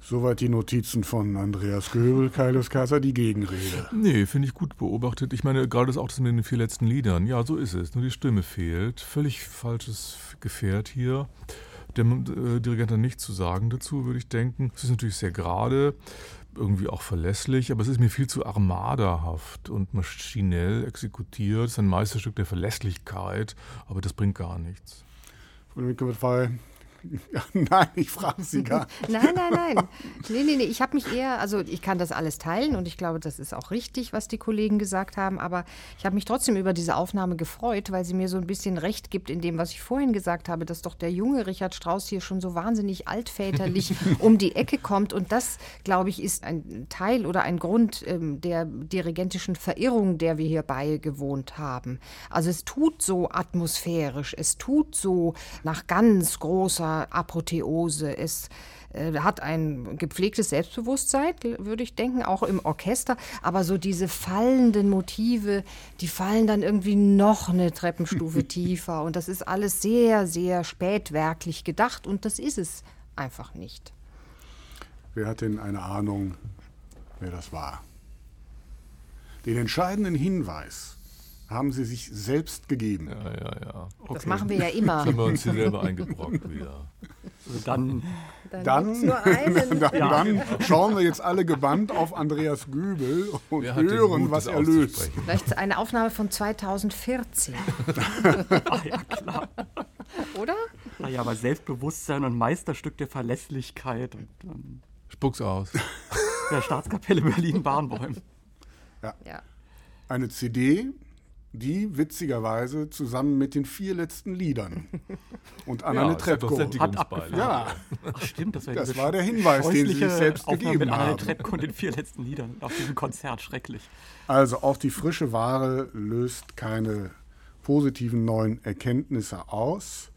Soweit die Notizen von Andreas Göbel, Kaius Kaiser, die Gegenrede. Nee, finde ich gut beobachtet. Ich meine, gerade das auch das mit den vier letzten Liedern. Ja, so ist es. Nur die Stimme fehlt. Völlig falsches Gefährt hier. Der äh, Dirigent hat nichts zu sagen dazu, würde ich denken. Es ist natürlich sehr gerade, irgendwie auch verlässlich, aber es ist mir viel zu armadahaft und maschinell exekutiert. Es ist ein Meisterstück der Verlässlichkeit, aber das bringt gar nichts. Ja, [LAUGHS] nein, ich frage Sie gar nicht. [LAUGHS] nein, nein, nein. Nee, nee, nee. Ich habe mich eher, also ich kann das alles teilen und ich glaube, das ist auch richtig, was die Kollegen gesagt haben, aber ich habe mich trotzdem über diese Aufnahme gefreut, weil sie mir so ein bisschen recht gibt in dem, was ich vorhin gesagt habe, dass doch der junge Richard Strauss hier schon so wahnsinnig altväterlich [LAUGHS] um die Ecke kommt und das, glaube ich, ist ein Teil oder ein Grund ähm, der dirigentischen Verirrung, der wir hier beigewohnt haben. Also es tut so atmosphärisch, es tut so nach ganz großer Apotheose. Es äh, hat ein gepflegtes Selbstbewusstsein, würde ich denken, auch im Orchester. Aber so diese fallenden Motive, die fallen dann irgendwie noch eine Treppenstufe [LAUGHS] tiefer. Und das ist alles sehr, sehr spätwerklich gedacht. Und das ist es einfach nicht. Wer hat denn eine Ahnung, wer das war? Den entscheidenden Hinweis haben sie sich selbst gegeben. Ja, ja, ja. Okay. Das machen wir ja immer. Das haben wir uns hier selber eingebrockt wieder. Also dann, dann, dann, [LAUGHS] dann, dann, schauen wir jetzt alle gebannt auf Andreas Gübel und hören, Mut, was er löst. Vielleicht eine Aufnahme von 2014. [LAUGHS] Ach ja, klar. Oder? Naja, aber Selbstbewusstsein und Meisterstück der Verlässlichkeit. Und, ähm, Spuck's aus. Der Staatskapelle Berlin-Barnbäum. Ja. ja. Eine CD die witzigerweise zusammen mit den vier letzten Liedern [LAUGHS] und Anna ja, Netrebko hat abgefahren. Ja, Ach, stimmt, das, das war der Hinweis, den sie sich selbst Aufnahme gegeben mit Anna. Netrebko und den vier letzten Liedern auf diesem Konzert schrecklich. Also auch die frische Ware löst keine positiven neuen Erkenntnisse aus.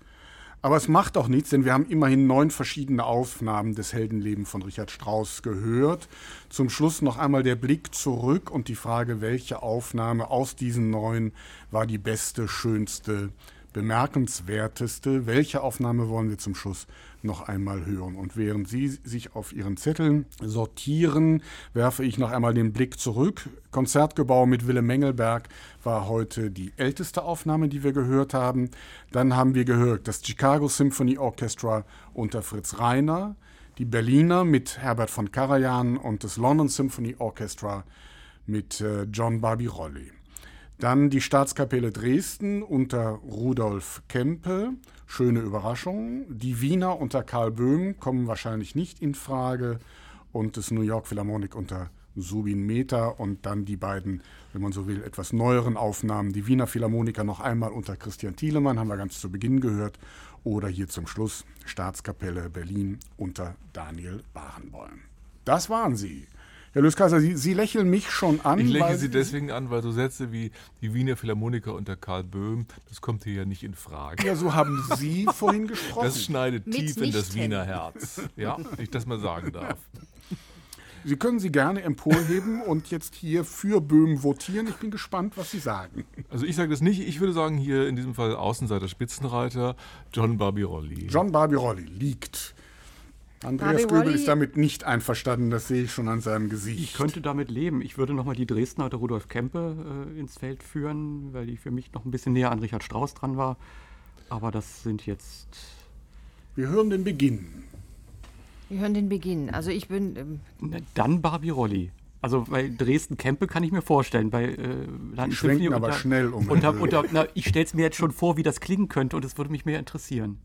Aber es macht auch nichts, denn wir haben immerhin neun verschiedene Aufnahmen des Heldenlebens von Richard Strauss gehört. Zum Schluss noch einmal der Blick zurück und die Frage, welche Aufnahme aus diesen neun war die beste, schönste, bemerkenswerteste. Welche Aufnahme wollen wir zum Schluss noch einmal hören? Und während Sie sich auf Ihren Zetteln sortieren, werfe ich noch einmal den Blick zurück. Konzertgebau mit Willem Mengelberg war heute die älteste Aufnahme, die wir gehört haben. Dann haben wir gehört das Chicago Symphony Orchestra unter Fritz Reiner, die Berliner mit Herbert von Karajan und das London Symphony Orchestra mit äh, John Barbirolli. Dann die Staatskapelle Dresden unter Rudolf Kempe, schöne Überraschung. Die Wiener unter Karl Böhm kommen wahrscheinlich nicht in Frage. Und das New York Philharmonic unter Subin Mehta und dann die beiden, wenn man so will, etwas neueren Aufnahmen. Die Wiener Philharmoniker noch einmal unter Christian Thielemann, haben wir ganz zu Beginn gehört. Oder hier zum Schluss Staatskapelle Berlin unter Daniel Barenboim. Das waren sie. Herr Löskaiser, Sie, Sie lächeln mich schon an. Ich lächle Sie deswegen an, weil so Sätze wie die Wiener Philharmoniker unter Karl Böhm, das kommt hier ja nicht in Frage. Ja, so haben [LAUGHS] Sie vorhin gesprochen. Das schneidet Mit tief in das Wiener Herz. Ja, ich das mal sagen darf. [LAUGHS] Sie können sie gerne emporheben und jetzt hier für Böhm votieren. Ich bin gespannt, was Sie sagen. Also ich sage das nicht. Ich würde sagen hier in diesem Fall Außenseiter Spitzenreiter John Barbirolli. John Barbirolli liegt Andreas Göbel ist damit nicht einverstanden, das sehe ich schon an seinem Gesicht. Ich könnte damit leben. Ich würde nochmal die Dresdner oder Rudolf Kempe äh, ins Feld führen, weil die für mich noch ein bisschen näher an Richard Strauss dran war. Aber das sind jetzt. Wir hören den Beginn. Wir hören den Beginn. Also ich bin. Ähm Dann Barbie Rolli. Also bei Dresden-Kempe kann ich mir vorstellen. Bei äh, Landen schwenken aber unter, schnell um. Unter, [LAUGHS] unter, na, ich stelle es mir jetzt schon vor, wie das klingen könnte und es würde mich mehr interessieren.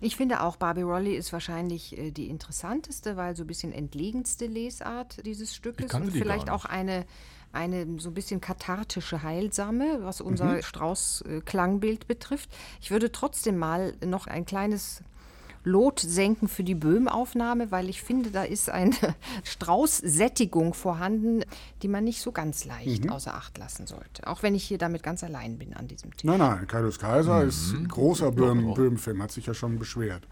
Ich finde auch, Barbie Rolli ist wahrscheinlich äh, die interessanteste, weil so ein bisschen entlegenste Lesart dieses Stückes und vielleicht auch eine, eine so ein bisschen kathartische Heilsame, was unser mhm. Strauß-Klangbild betrifft. Ich würde trotzdem mal noch ein kleines Lot senken für die Böhm-Aufnahme, weil ich finde, da ist eine [LAUGHS] Straußsättigung vorhanden, die man nicht so ganz leicht mhm. außer Acht lassen sollte. Auch wenn ich hier damit ganz allein bin an diesem Thema. Nein, nein, Kaius Kaiser mhm. ist ein großer Böhm-Film, hat sich ja schon beschwert.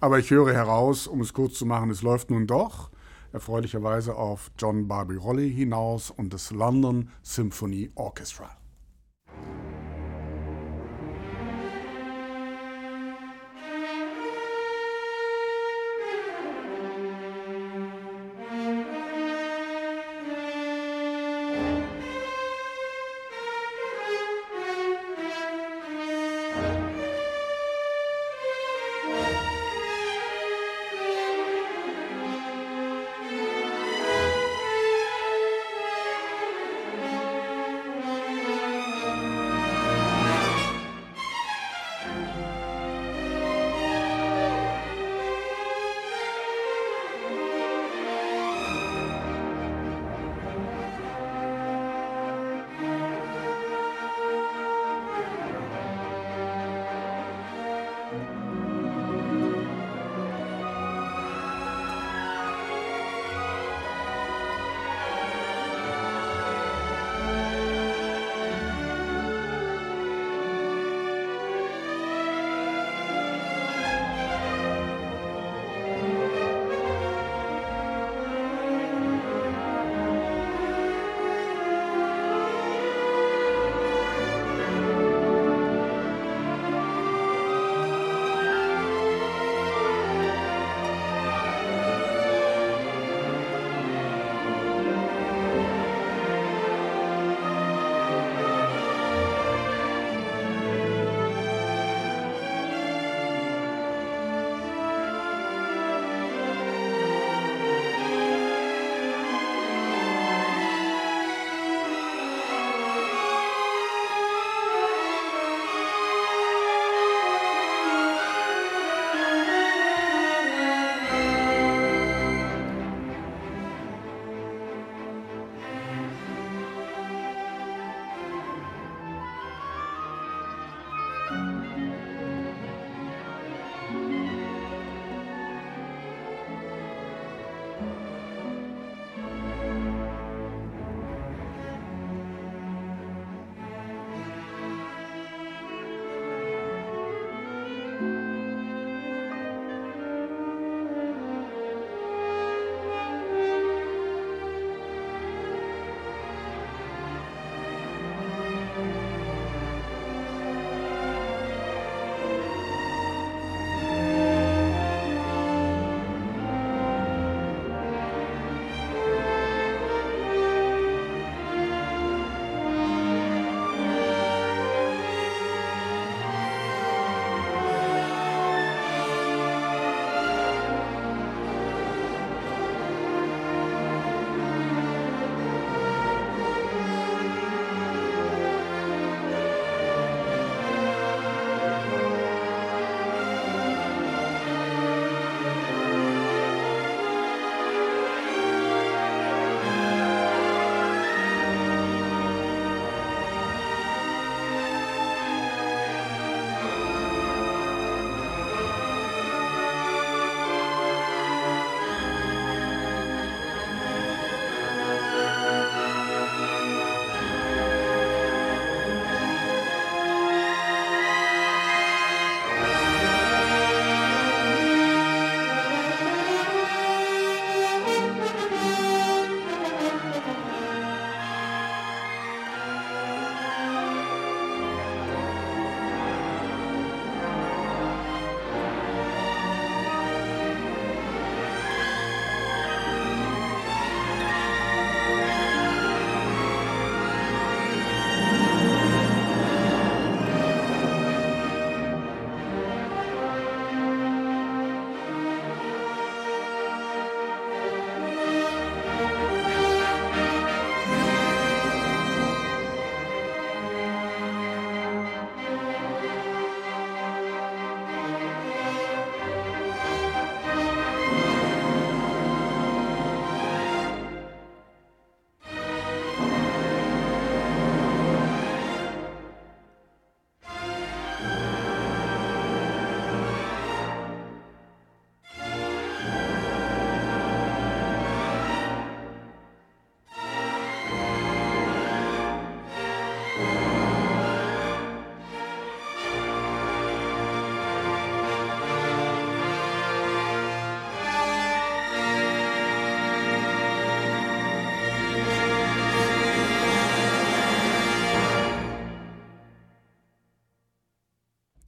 Aber ich höre heraus, um es kurz zu machen, es läuft nun doch erfreulicherweise auf John Barbie Rolli hinaus und das London Symphony Orchestra.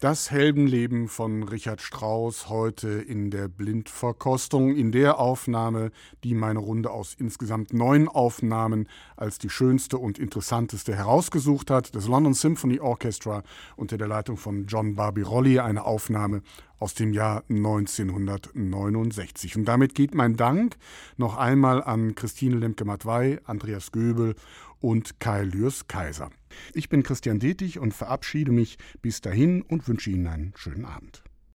Das Heldenleben von Richard Strauss heute in der Blindverkostung, in der Aufnahme, die meine Runde aus insgesamt neun Aufnahmen als die schönste und interessanteste herausgesucht hat. Das London Symphony Orchestra unter der Leitung von John Barbirolli, eine Aufnahme aus dem Jahr 1969. Und damit geht mein Dank noch einmal an Christine Lemke-Matwei, Andreas Göbel und Kai Lürs Kaiser. Ich bin Christian Detig und verabschiede mich bis dahin und wünsche Ihnen einen schönen Abend.